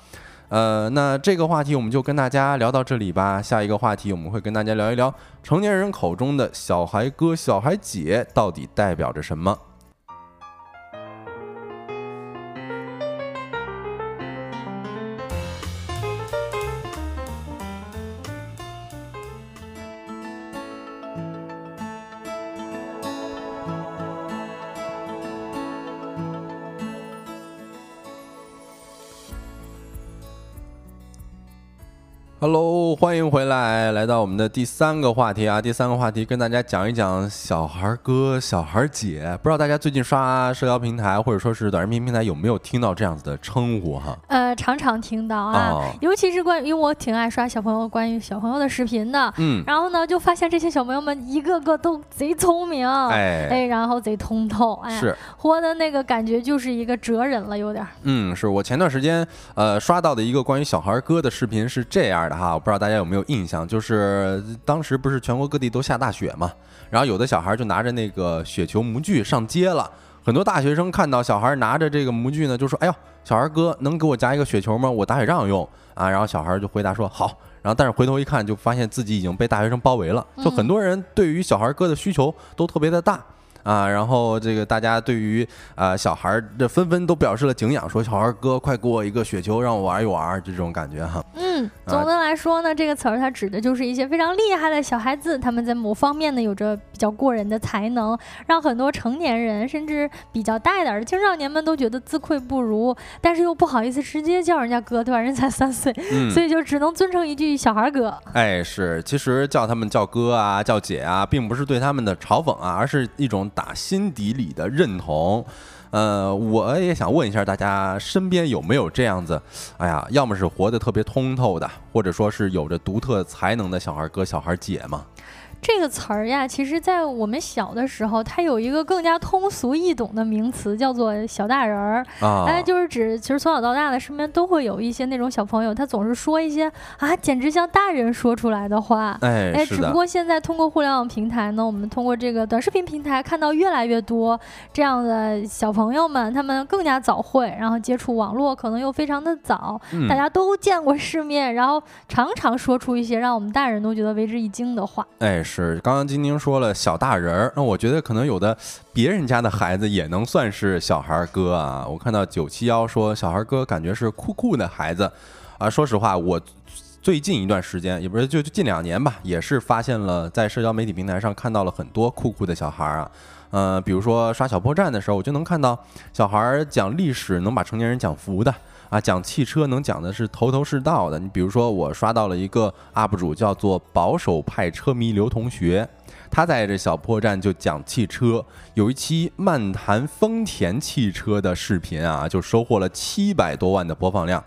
呃，那这个话题我们就跟大家聊到这里吧。下一个话题我们会跟大家聊一聊成年人口中的小孩哥、小孩姐到底代表着什么。欢迎回来，来到我们的第三个话题啊！第三个话题跟大家讲一讲小孩哥、小孩姐。不知道大家最近刷社交平台或者说是短视频平台有没有听到这样子的称呼哈？呃，常常听到啊，尤其是关于我挺爱刷小朋友关于小朋友的视频的。嗯，然后呢，就发现这些小朋友们一个个都贼聪明，哎哎，然后贼通透，哎，是活的那个感觉就是一个哲人了，有点。嗯，是我前段时间呃刷到的一个关于小孩哥的视频是这样的。哈，我不知道大家有没有印象，就是当时不是全国各地都下大雪嘛，然后有的小孩就拿着那个雪球模具上街了，很多大学生看到小孩拿着这个模具呢，就说：“哎呦，小孩哥能给我夹一个雪球吗？我打雪仗用啊。”然后小孩就回答说：“好。”然后但是回头一看，就发现自己已经被大学生包围了，就很多人对于小孩哥的需求都特别的大。啊，然后这个大家对于啊小孩儿这纷纷都表示了敬仰，说小孩哥快给我一个雪球让我玩一玩，就这种感觉哈。嗯，总的来说呢，这个词儿它指的就是一些非常厉害的小孩子，他们在某方面呢有着比较过人的才能，让很多成年人甚至比较大一点的青少年们都觉得自愧不如，但是又不好意思直接叫人家哥，对吧？人才三岁，所以就只能尊称一句小孩哥。哎，是，其实叫他们叫哥啊，叫姐啊，并不是对他们的嘲讽啊，而是一种。打心底里的认同，呃，我也想问一下大家，身边有没有这样子？哎呀，要么是活得特别通透的，或者说是有着独特才能的小孩哥、小孩姐吗？这个词儿呀，其实，在我们小的时候，它有一个更加通俗易懂的名词，叫做“小大人儿”。啊，哎，就是指，其实从小到大的身边都会有一些那种小朋友，他总是说一些啊，简直像大人说出来的话。哎，哎，只不过现在通过互联网平台呢，我们通过这个短视频平台看到越来越多这样的小朋友们，他们更加早会，然后接触网络可能又非常的早，大家都见过世面，然后常常说出一些让我们大人都觉得为之一惊的话。哎。是，刚刚晶晶说了小大人儿，那我觉得可能有的别人家的孩子也能算是小孩哥啊。我看到九七幺说小孩哥感觉是酷酷的孩子啊。说实话，我最近一段时间也不是就近两年吧，也是发现了在社交媒体平台上看到了很多酷酷的小孩啊。呃，比如说刷小破站的时候，我就能看到小孩讲历史能把成年人讲服的。啊，讲汽车能讲的是头头是道的。你比如说，我刷到了一个 UP 主，叫做保守派车迷刘同学，他在这小破站就讲汽车，有一期漫谈丰田汽车的视频啊，就收获了七百多万的播放量。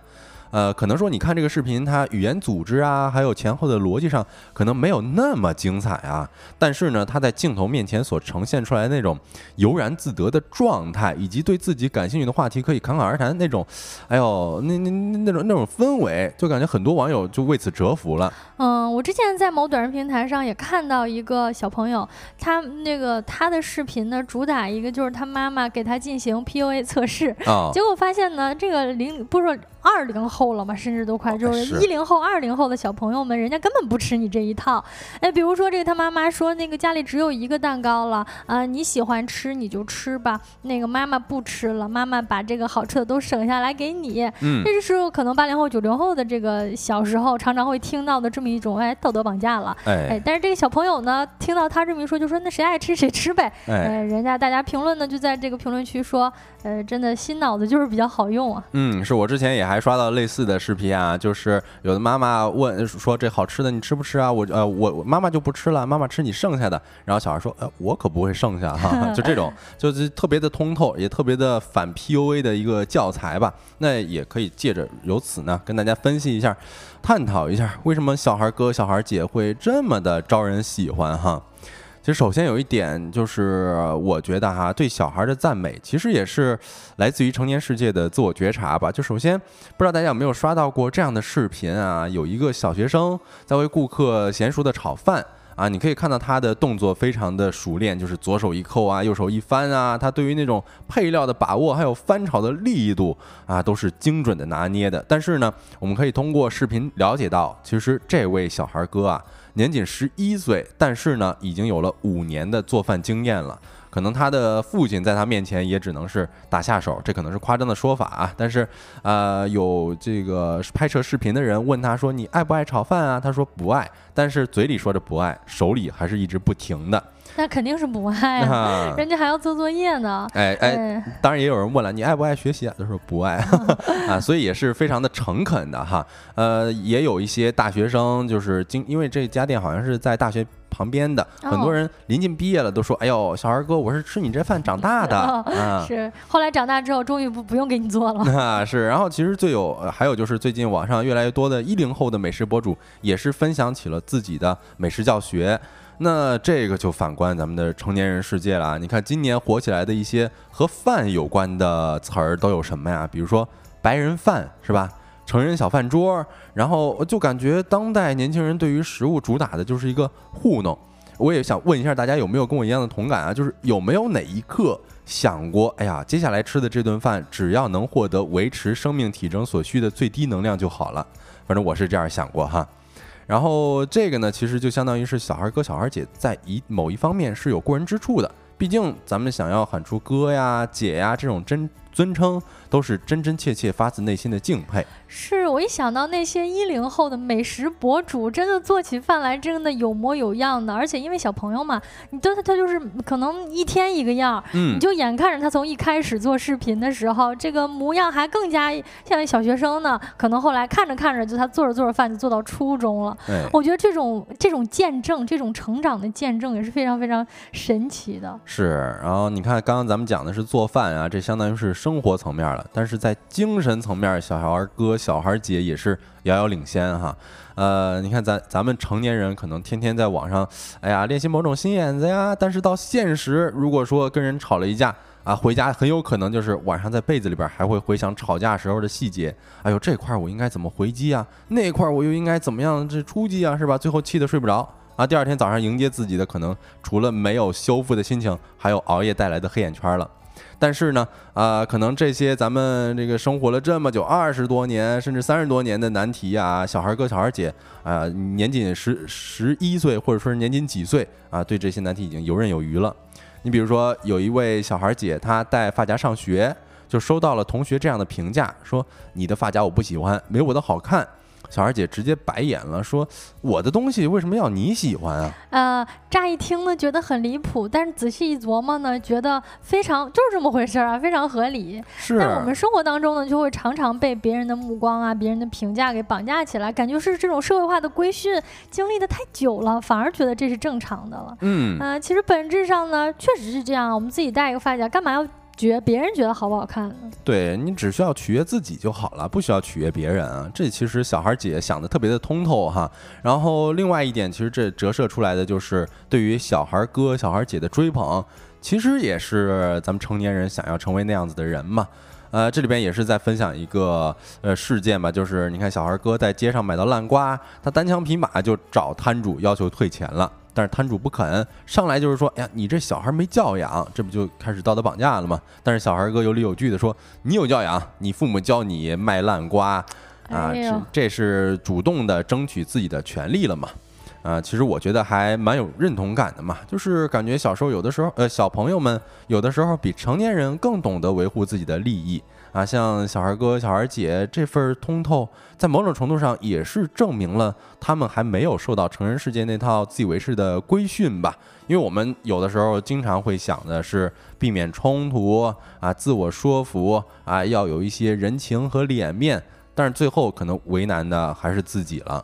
呃，可能说你看这个视频，它语言组织啊，还有前后的逻辑上，可能没有那么精彩啊。但是呢，他在镜头面前所呈现出来那种悠然自得的状态，以及对自己感兴趣的话题可以侃侃而谈那种，哎呦，那那那种那种氛围，就感觉很多网友就为此折服了。嗯，我之前在某短视频平台上也看到一个小朋友，他那个他的视频呢，主打一个就是他妈妈给他进行 PUA 测试，结果发现呢，这个零不是说。二零后了嘛，甚至都快就是一零后、二零后的小朋友们，人家根本不吃你这一套。哎，比如说这个他妈妈说，那个家里只有一个蛋糕了啊，你喜欢吃你就吃吧。那个妈妈不吃了，妈妈把这个好吃的都省下来给你。嗯，这是可能八零后、九零后的这个小时候常常会听到的这么一种哎道德绑架了。哎，但是这个小朋友呢，听到他这么一说，就说那谁爱吃谁吃呗。哎，人家大家评论呢就在这个评论区说，呃，真的新脑子就是比较好用啊。嗯，是我之前也还刷到类似的视频啊，就是有的妈妈问说这好吃的你吃不吃啊？我呃我妈妈就不吃了，妈妈吃你剩下的。然后小孩说，呃我可不会剩下哈，就这种就是特别的通透，也特别的反 PUA 的一个教材吧。那也可以借着由此呢，跟大家分析一下，探讨一下为什么小孩哥小孩姐会这么的招人喜欢哈。其实，首先有一点就是，我觉得哈，对小孩的赞美，其实也是来自于成年世界的自我觉察吧。就首先，不知道大家有没有刷到过这样的视频啊？有一个小学生在为顾客娴熟的炒饭啊，你可以看到他的动作非常的熟练，就是左手一扣啊，右手一翻啊，他对于那种配料的把握，还有翻炒的力度啊，都是精准的拿捏的。但是呢，我们可以通过视频了解到，其实这位小孩哥啊。年仅十一岁，但是呢，已经有了五年的做饭经验了。可能他的父亲在他面前也只能是打下手，这可能是夸张的说法啊。但是，呃，有这个拍摄视频的人问他说：“你爱不爱炒饭啊？”他说不爱，但是嘴里说着不爱，手里还是一直不停的。那肯定是不爱啊，人家还要做作业呢。哎哎，当然也有人问了，你爱不爱学习啊？他说不爱 啊，所以也是非常的诚恳的哈。呃，也有一些大学生就是经，因为这家店好像是在大学旁边的，很多人临近毕业了都说，哎呦，小孩哥，我是吃你这饭长大的啊。是，后来长大之后，终于不不用给你做了。啊，是。然后其实最有还有就是最近网上越来越多的一零后的美食博主也是分享起了自己的美食教学。那这个就反观咱们的成年人世界了啊！你看今年火起来的一些和饭有关的词儿都有什么呀？比如说白人饭是吧？成人小饭桌，然后就感觉当代年轻人对于食物主打的就是一个糊弄。我也想问一下大家有没有跟我一样的同感啊？就是有没有哪一刻想过，哎呀，接下来吃的这顿饭只要能获得维持生命体征所需的最低能量就好了？反正我是这样想过哈。然后这个呢，其实就相当于是小孩哥、小孩姐在一某一方面是有过人之处的。毕竟咱们想要喊出哥呀、姐呀这种真尊称。都是真真切切发自内心的敬佩。是我一想到那些一零后的美食博主，真的做起饭来真的有模有样的。而且因为小朋友嘛，你都他他就是可能一天一个样，嗯，你就眼看着他从一开始做视频的时候，这个模样还更加像小学生呢。可能后来看着看着，就他做着做着饭就做到初中了。我觉得这种这种见证，这种成长的见证也是非常非常神奇的。是，然后你看刚刚咱们讲的是做饭啊，这相当于是生活层面了。但是在精神层面，小孩儿哥、小孩儿姐也是遥遥领先哈。呃，你看咱咱们成年人可能天天在网上，哎呀练习某种心眼子呀。但是到现实，如果说跟人吵了一架啊，回家很有可能就是晚上在被子里边还会回想吵架时候的细节。哎呦，这块儿我应该怎么回击啊？那块儿我又应该怎么样这出击啊？是吧？最后气得睡不着啊。第二天早上迎接自己的可能除了没有修复的心情，还有熬夜带来的黑眼圈了。但是呢，啊，可能这些咱们这个生活了这么久，二十多年甚至三十多年的难题啊，小孩哥、小孩姐啊，年仅十十一岁或者说是年仅几岁啊，对这些难题已经游刃有余了。你比如说，有一位小孩姐，她戴发夹上学，就收到了同学这样的评价，说你的发夹我不喜欢，没我的好看。小孩姐直接白眼了，说：“我的东西为什么要你喜欢啊？”呃，乍一听呢，觉得很离谱，但是仔细一琢磨呢，觉得非常就是这么回事儿啊，非常合理。是。但我们生活当中呢，就会常常被别人的目光啊、别人的评价给绑架起来，感觉是这种社会化的规训经历的太久了，反而觉得这是正常的了。嗯。呃，其实本质上呢，确实是这样。我们自己戴一个发夹，干嘛要？觉别人觉得好不好看？对你只需要取悦自己就好了，不需要取悦别人啊。这其实小孩姐想的特别的通透哈。然后另外一点，其实这折射出来的就是对于小孩哥、小孩姐的追捧，其实也是咱们成年人想要成为那样子的人嘛。呃，这里边也是在分享一个呃事件吧，就是你看小孩哥在街上买到烂瓜，他单枪匹马就找摊主要求退钱了。但是摊主不肯，上来就是说，哎呀，你这小孩没教养，这不就开始道德绑架了吗？但是小孩哥有理有据的说，你有教养，你父母教你卖烂瓜，啊，这这是主动的争取自己的权利了嘛？啊，其实我觉得还蛮有认同感的嘛，就是感觉小时候有的时候，呃，小朋友们有的时候比成年人更懂得维护自己的利益啊。像小孩哥、小孩姐这份通透，在某种程度上也是证明了他们还没有受到成人世界那套自以为是的规训吧。因为我们有的时候经常会想的是避免冲突啊，自我说服啊，要有一些人情和脸面，但是最后可能为难的还是自己了。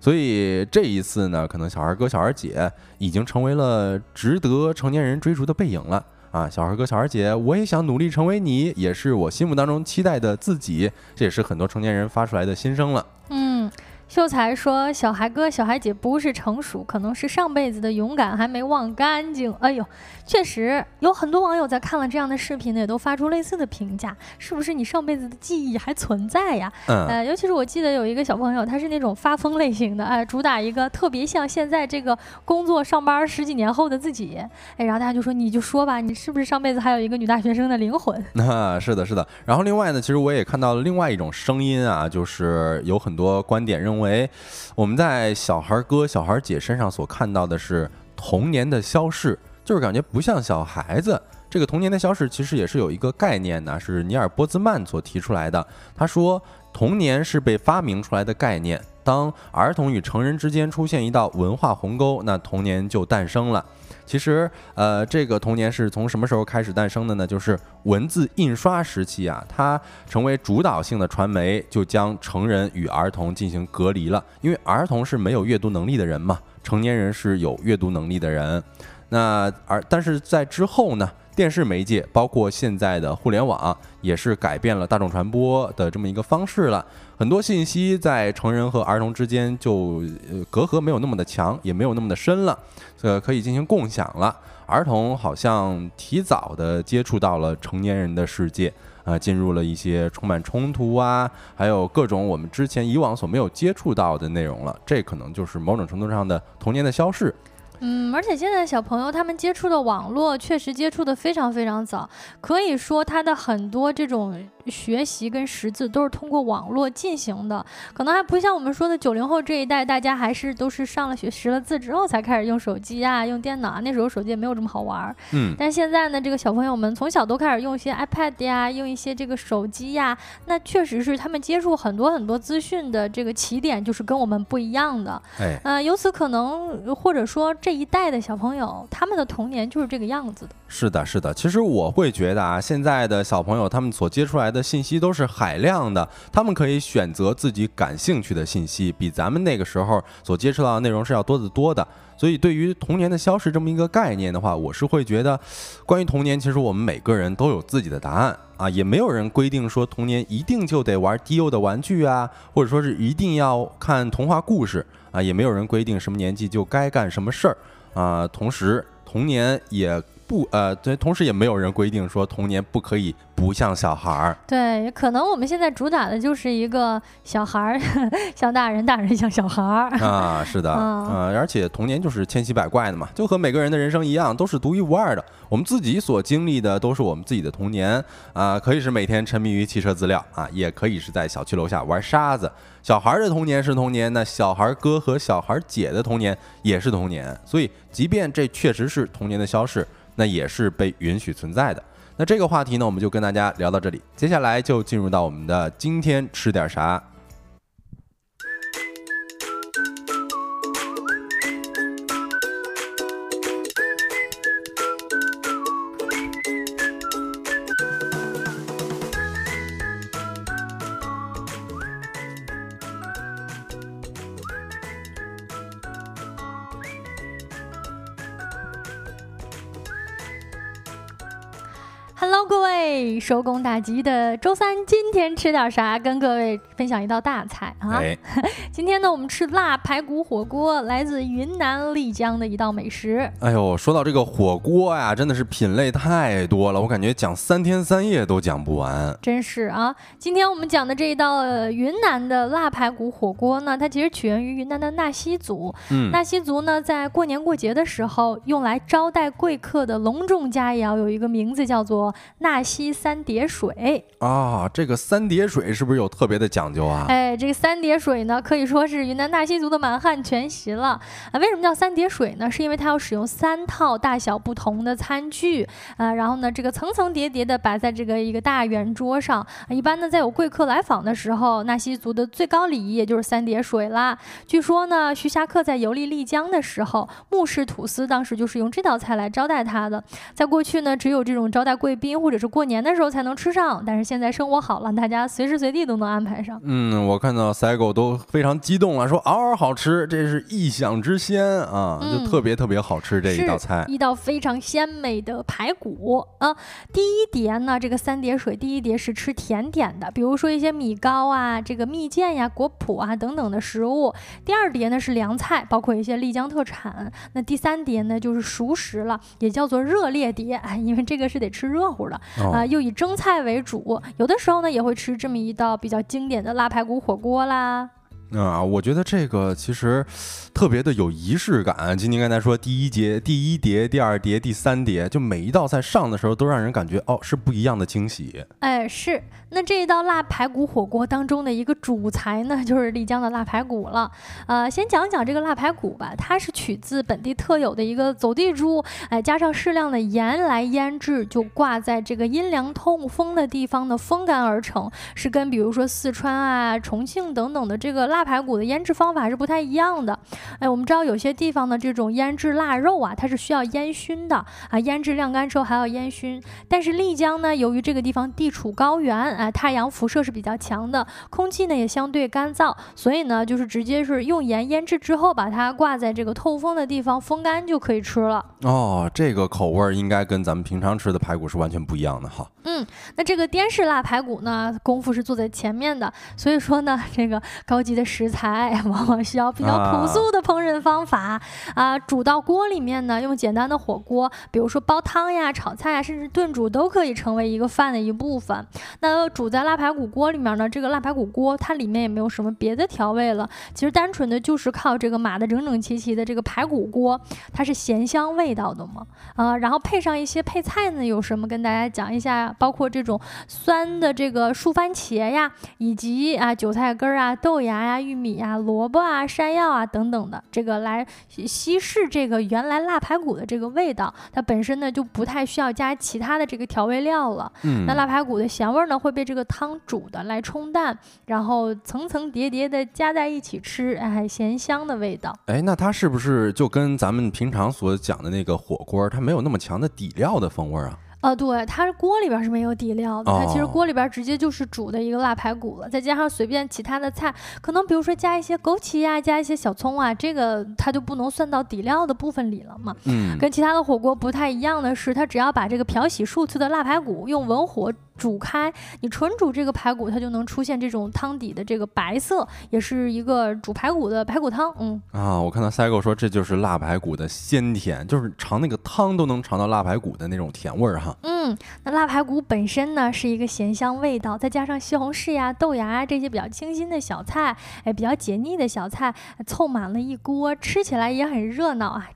所以这一次呢，可能小孩哥、小孩姐已经成为了值得成年人追逐的背影了啊！小孩哥、小孩姐，我也想努力成为你，也是我心目当中期待的自己，这也是很多成年人发出来的心声了。嗯。秀才说：“小孩哥、小孩姐不是成熟，可能是上辈子的勇敢还没忘干净。”哎呦，确实有很多网友在看了这样的视频呢，也都发出类似的评价：是不是你上辈子的记忆还存在呀？嗯，呃，尤其是我记得有一个小朋友，他是那种发疯类型的，哎，主打一个特别像现在这个工作上班十几年后的自己。哎，然后大家就说：“你就说吧，你是不是上辈子还有一个女大学生的灵魂？”那 是的，是的。然后另外呢，其实我也看到了另外一种声音啊，就是有很多观点认因。为我们在小孩哥、小孩姐身上所看到的是童年的消逝，就是感觉不像小孩子。这个童年的消逝其实也是有一个概念呢，是尼尔波兹曼所提出来的。他说，童年是被发明出来的概念，当儿童与成人之间出现一道文化鸿沟，那童年就诞生了。其实，呃，这个童年是从什么时候开始诞生的呢？就是文字印刷时期啊，它成为主导性的传媒，就将成人与儿童进行隔离了。因为儿童是没有阅读能力的人嘛，成年人是有阅读能力的人。那而但是在之后呢？电视媒介，包括现在的互联网，也是改变了大众传播的这么一个方式了。很多信息在成人和儿童之间就隔阂没有那么的强，也没有那么的深了，呃，可以进行共享了。儿童好像提早的接触到了成年人的世界，啊，进入了一些充满冲突啊，还有各种我们之前以往所没有接触到的内容了。这可能就是某种程度上的童年的消逝。嗯，而且现在小朋友他们接触的网络确实接触的非常非常早，可以说他的很多这种。学习跟识字都是通过网络进行的，可能还不像我们说的九零后这一代，大家还是都是上了学识了字之后才开始用手机啊、用电脑啊。那时候手机也没有这么好玩。嗯。但现在呢，这个小朋友们从小都开始用一些 iPad 呀，用一些这个手机呀，那确实是他们接触很多很多资讯的这个起点就是跟我们不一样的。哎。呃，由此可能或者说这一代的小朋友，他们的童年就是这个样子的。是的，是的。其实我会觉得啊，现在的小朋友他们所接出来。的信息都是海量的，他们可以选择自己感兴趣的信息，比咱们那个时候所接触到的内容是要多得多的。所以，对于童年的消失这么一个概念的话，我是会觉得，关于童年，其实我们每个人都有自己的答案啊，也没有人规定说童年一定就得玩低幼的玩具啊，或者说是一定要看童话故事啊，也没有人规定什么年纪就该干什么事儿啊。同时，童年也。不，呃，对，同时也没有人规定说童年不可以不像小孩儿。对，可能我们现在主打的就是一个小孩儿 像大人，大人像小孩儿啊，是的，啊，而且童年就是千奇百怪的嘛，就和每个人的人生一样，都是独一无二的。我们自己所经历的都是我们自己的童年啊，可以是每天沉迷于汽车资料啊，也可以是在小区楼下玩沙子。小孩的童年是童年，那小孩哥和小孩姐的童年也是童年。所以，即便这确实是童年的消逝。那也是被允许存在的。那这个话题呢，我们就跟大家聊到这里。接下来就进入到我们的今天吃点啥。收工大吉的周三，今天吃点啥？跟各位分享一道大菜啊！今天呢，我们吃辣排骨火锅，来自云南丽江的一道美食。哎呦，说到这个火锅呀，真的是品类太多了，我感觉讲三天三夜都讲不完。真是啊！今天我们讲的这一道云南的辣排骨火锅呢，它其实起源于云南的纳西族。嗯，纳西族呢，在过年过节的时候，用来招待贵客的隆重佳肴，有一个名字叫做。纳西三叠水啊，这个三叠水是不是有特别的讲究啊？哎，这个三叠水呢，可以说是云南纳西族的满汉全席了啊。为什么叫三叠水呢？是因为它要使用三套大小不同的餐具啊，然后呢，这个层层叠叠的摆在这个一个大圆桌上。一般呢，在有贵客来访的时候，纳西族的最高礼仪也就是三叠水啦。据说呢，徐霞客在游历丽江的时候，木氏土司当时就是用这道菜来招待他的。在过去呢，只有这种招待贵宾。或者是过年的时候才能吃上，但是现在生活好了，大家随时随地都能安排上。嗯，我看到赛狗都非常激动了，说嗷嗷好吃，这是异想之鲜啊，就特别特别好吃这一道菜，一道非常鲜美的排骨啊。第一碟呢，这个三碟水，第一碟是吃甜点的，比如说一些米糕啊、这个蜜饯呀、果脯啊等等的食物。第二碟呢是凉菜，包括一些丽江特产。那第三碟呢就是熟食了，也叫做热烈碟，哎，因为这个是得吃热乎。的啊，又以蒸菜为主，有的时候呢也会吃这么一道比较经典的腊排骨火锅啦。啊，我觉得这个其实特别的有仪式感。今天刚才说第一节、第一碟、第二碟、第三碟，就每一道菜上的时候都让人感觉哦是不一样的惊喜。哎，是。那这一道辣排骨火锅当中的一个主材呢，就是丽江的辣排骨了。呃，先讲讲这个辣排骨吧，它是取自本地特有的一个走地猪，哎，加上适量的盐来腌制，就挂在这个阴凉通风的地方呢风干而成，是跟比如说四川啊、重庆等等的这个辣。排骨的腌制方法是不太一样的，哎，我们知道有些地方的这种腌制腊肉啊，它是需要烟熏的啊，腌制晾干之后还要烟熏。但是丽江呢，由于这个地方地处高原，啊，太阳辐射是比较强的，空气呢也相对干燥，所以呢，就是直接是用盐腌制之后，把它挂在这个透风的地方风干就可以吃了。哦，这个口味应该跟咱们平常吃的排骨是完全不一样的哈。嗯，那这个滇式腊排骨呢，功夫是做在前面的，所以说呢，这个高级的。食材往往需要比较朴素的烹饪方法啊，煮到锅里面呢，用简单的火锅，比如说煲汤呀、炒菜呀，甚至炖煮都可以成为一个饭的一部分。那煮在腊排骨锅里面呢，这个腊排骨锅它里面也没有什么别的调味了，其实单纯的就是靠这个码的整整齐齐的这个排骨锅，它是咸香味道的嘛啊，然后配上一些配菜呢，有什么跟大家讲一下，包括这种酸的这个树番茄呀，以及啊韭菜根儿啊、豆芽呀。玉米呀、萝卜啊、山药啊等等的，这个来稀释这个原来腊排骨的这个味道，它本身呢就不太需要加其他的这个调味料了。嗯，那腊排骨的咸味呢会被这个汤煮的来冲淡，然后层层叠叠的加在一起吃，哎，咸香的味道。哎，那它是不是就跟咱们平常所讲的那个火锅，它没有那么强的底料的风味啊？啊，对，它锅里边是没有底料的，它其实锅里边直接就是煮的一个腊排骨了，再加上随便其他的菜，可能比如说加一些枸杞呀，加一些小葱啊，这个它就不能算到底料的部分里了嘛。嗯，跟其他的火锅不太一样的是，它只要把这个漂洗数次的腊排骨用文火。煮开，你纯煮这个排骨，它就能出现这种汤底的这个白色，也是一个煮排骨的排骨汤。嗯啊，我看到赛狗说这就是辣排骨的鲜甜，就是尝那个汤都能尝到辣排骨的那种甜味儿哈。嗯，那辣排骨本身呢是一个咸香味道，再加上西红柿呀、豆芽啊这些比较清新的小菜，哎，比较解腻的小菜，凑满了一锅，吃起来也很热闹啊。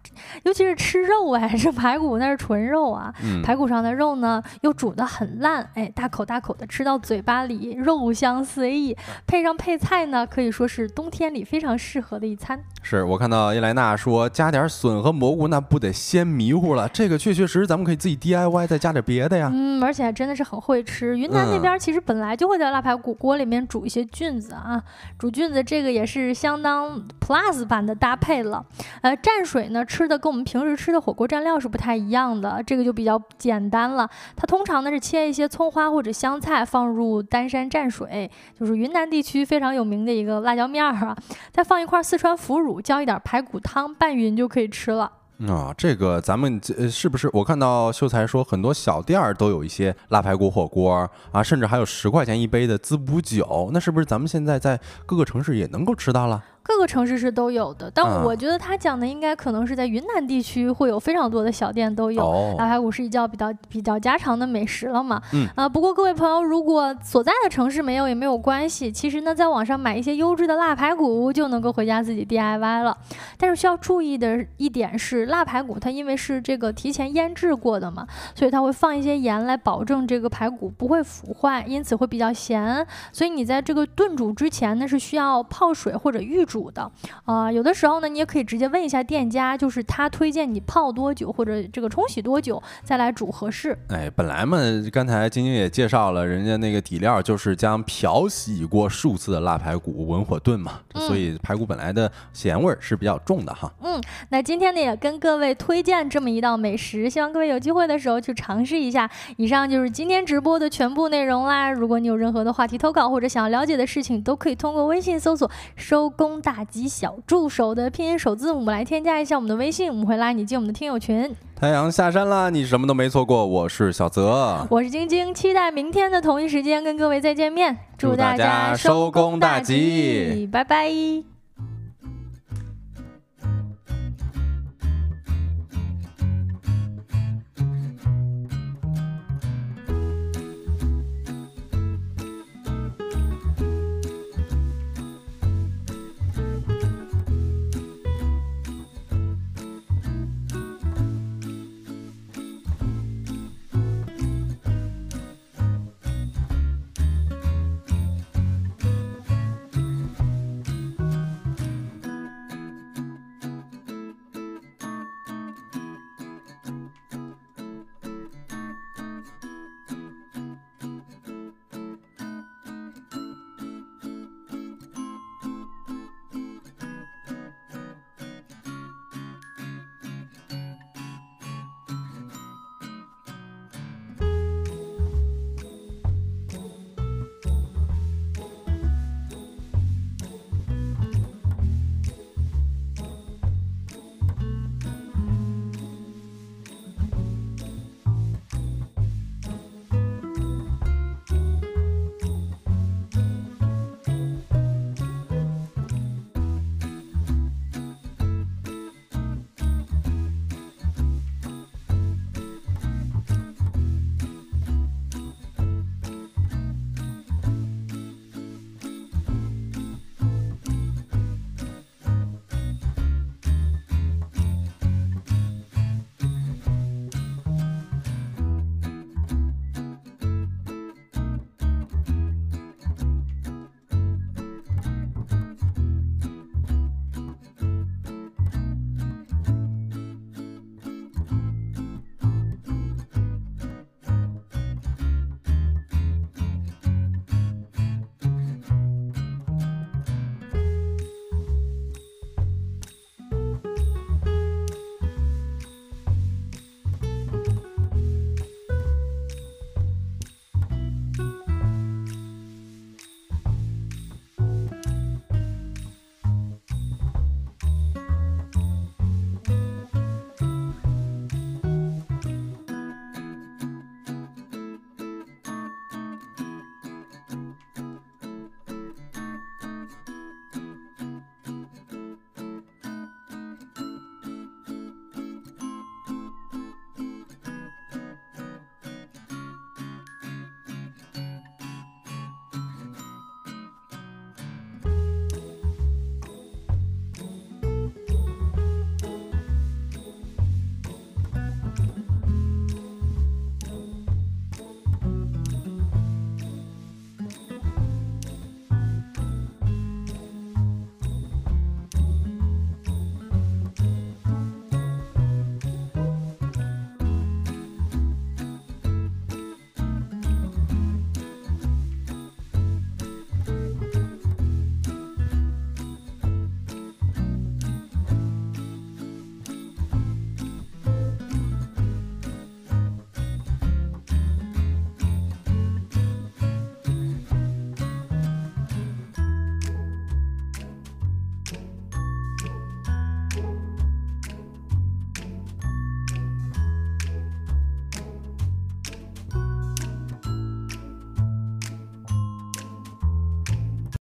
尤其是吃肉哎，这排骨那是纯肉啊，排骨上的肉呢又煮得很烂，哎。大口大口的吃到嘴巴里，肉香四溢，配上配菜呢，可以说是冬天里非常适合的一餐。是我看到伊莱娜说加点笋和蘑菇，那不得鲜迷糊了。这个确确实实咱们可以自己 DIY，再加点别的呀。嗯，而且还真的是很会吃。云南那边其实本来就会在腊排骨锅里面煮一些菌子啊，煮菌子这个也是相当 plus 版的搭配了。呃，蘸水呢吃的跟我们平时吃的火锅蘸料是不太一样的，这个就比较简单了。它通常呢是切一些葱花花或者香菜放入丹山蘸水，就是云南地区非常有名的一个辣椒面儿啊，再放一块四川腐乳。浇一点排骨汤拌匀就可以吃了。啊，这个咱们是不是？我看到秀才说很多小店儿都有一些腊排骨火锅啊，甚至还有十块钱一杯的滋补酒，那是不是咱们现在在各个城市也能够吃到了？各个城市是都有的，但啊我觉得他讲的应该可能是在云南地区会有非常多的小店都有。哦腊排骨是一道比较比较家常的美食了嘛，嗯啊，不过各位朋友，如果所在的城市没有也没有关系，其实呢，在网上买一些优质的腊排骨就能够回家自己 DIY 了。但是需要注意的一点是，腊排骨它因为是这个提前腌制过的嘛，所以它会放一些盐来保证这个排骨不会腐坏，因此会比较咸。所以你在这个炖煮之前呢，是需要泡水或者预煮的。啊、有的时候呢，你也可以直接问一下店家，就是他推荐你泡多久或者这个冲洗多久再来煮合适。哎，本来嘛，刚才晶晶也介绍了，人家那个底料就是将漂洗过数次的腊排骨文火炖嘛，嗯所以排骨本来的咸味儿是比较重的哈。嗯那今天呢，也跟各位推荐这么一道美食，希望各位有机会的时候去尝试一下。以上就是今天直播的全部内容啦。如果你有任何的话题投稿或者想要了解的事情，都可以通过微信搜索“收工大吉小助手”的拼音首字母来添加一下我们的微信，我们会拉你进我们的听友群。太阳下山了，你什么都没错过。我是小泽，我是晶晶，期待明天的同一时间跟各位再见面。祝大家收工大吉吉，拜拜。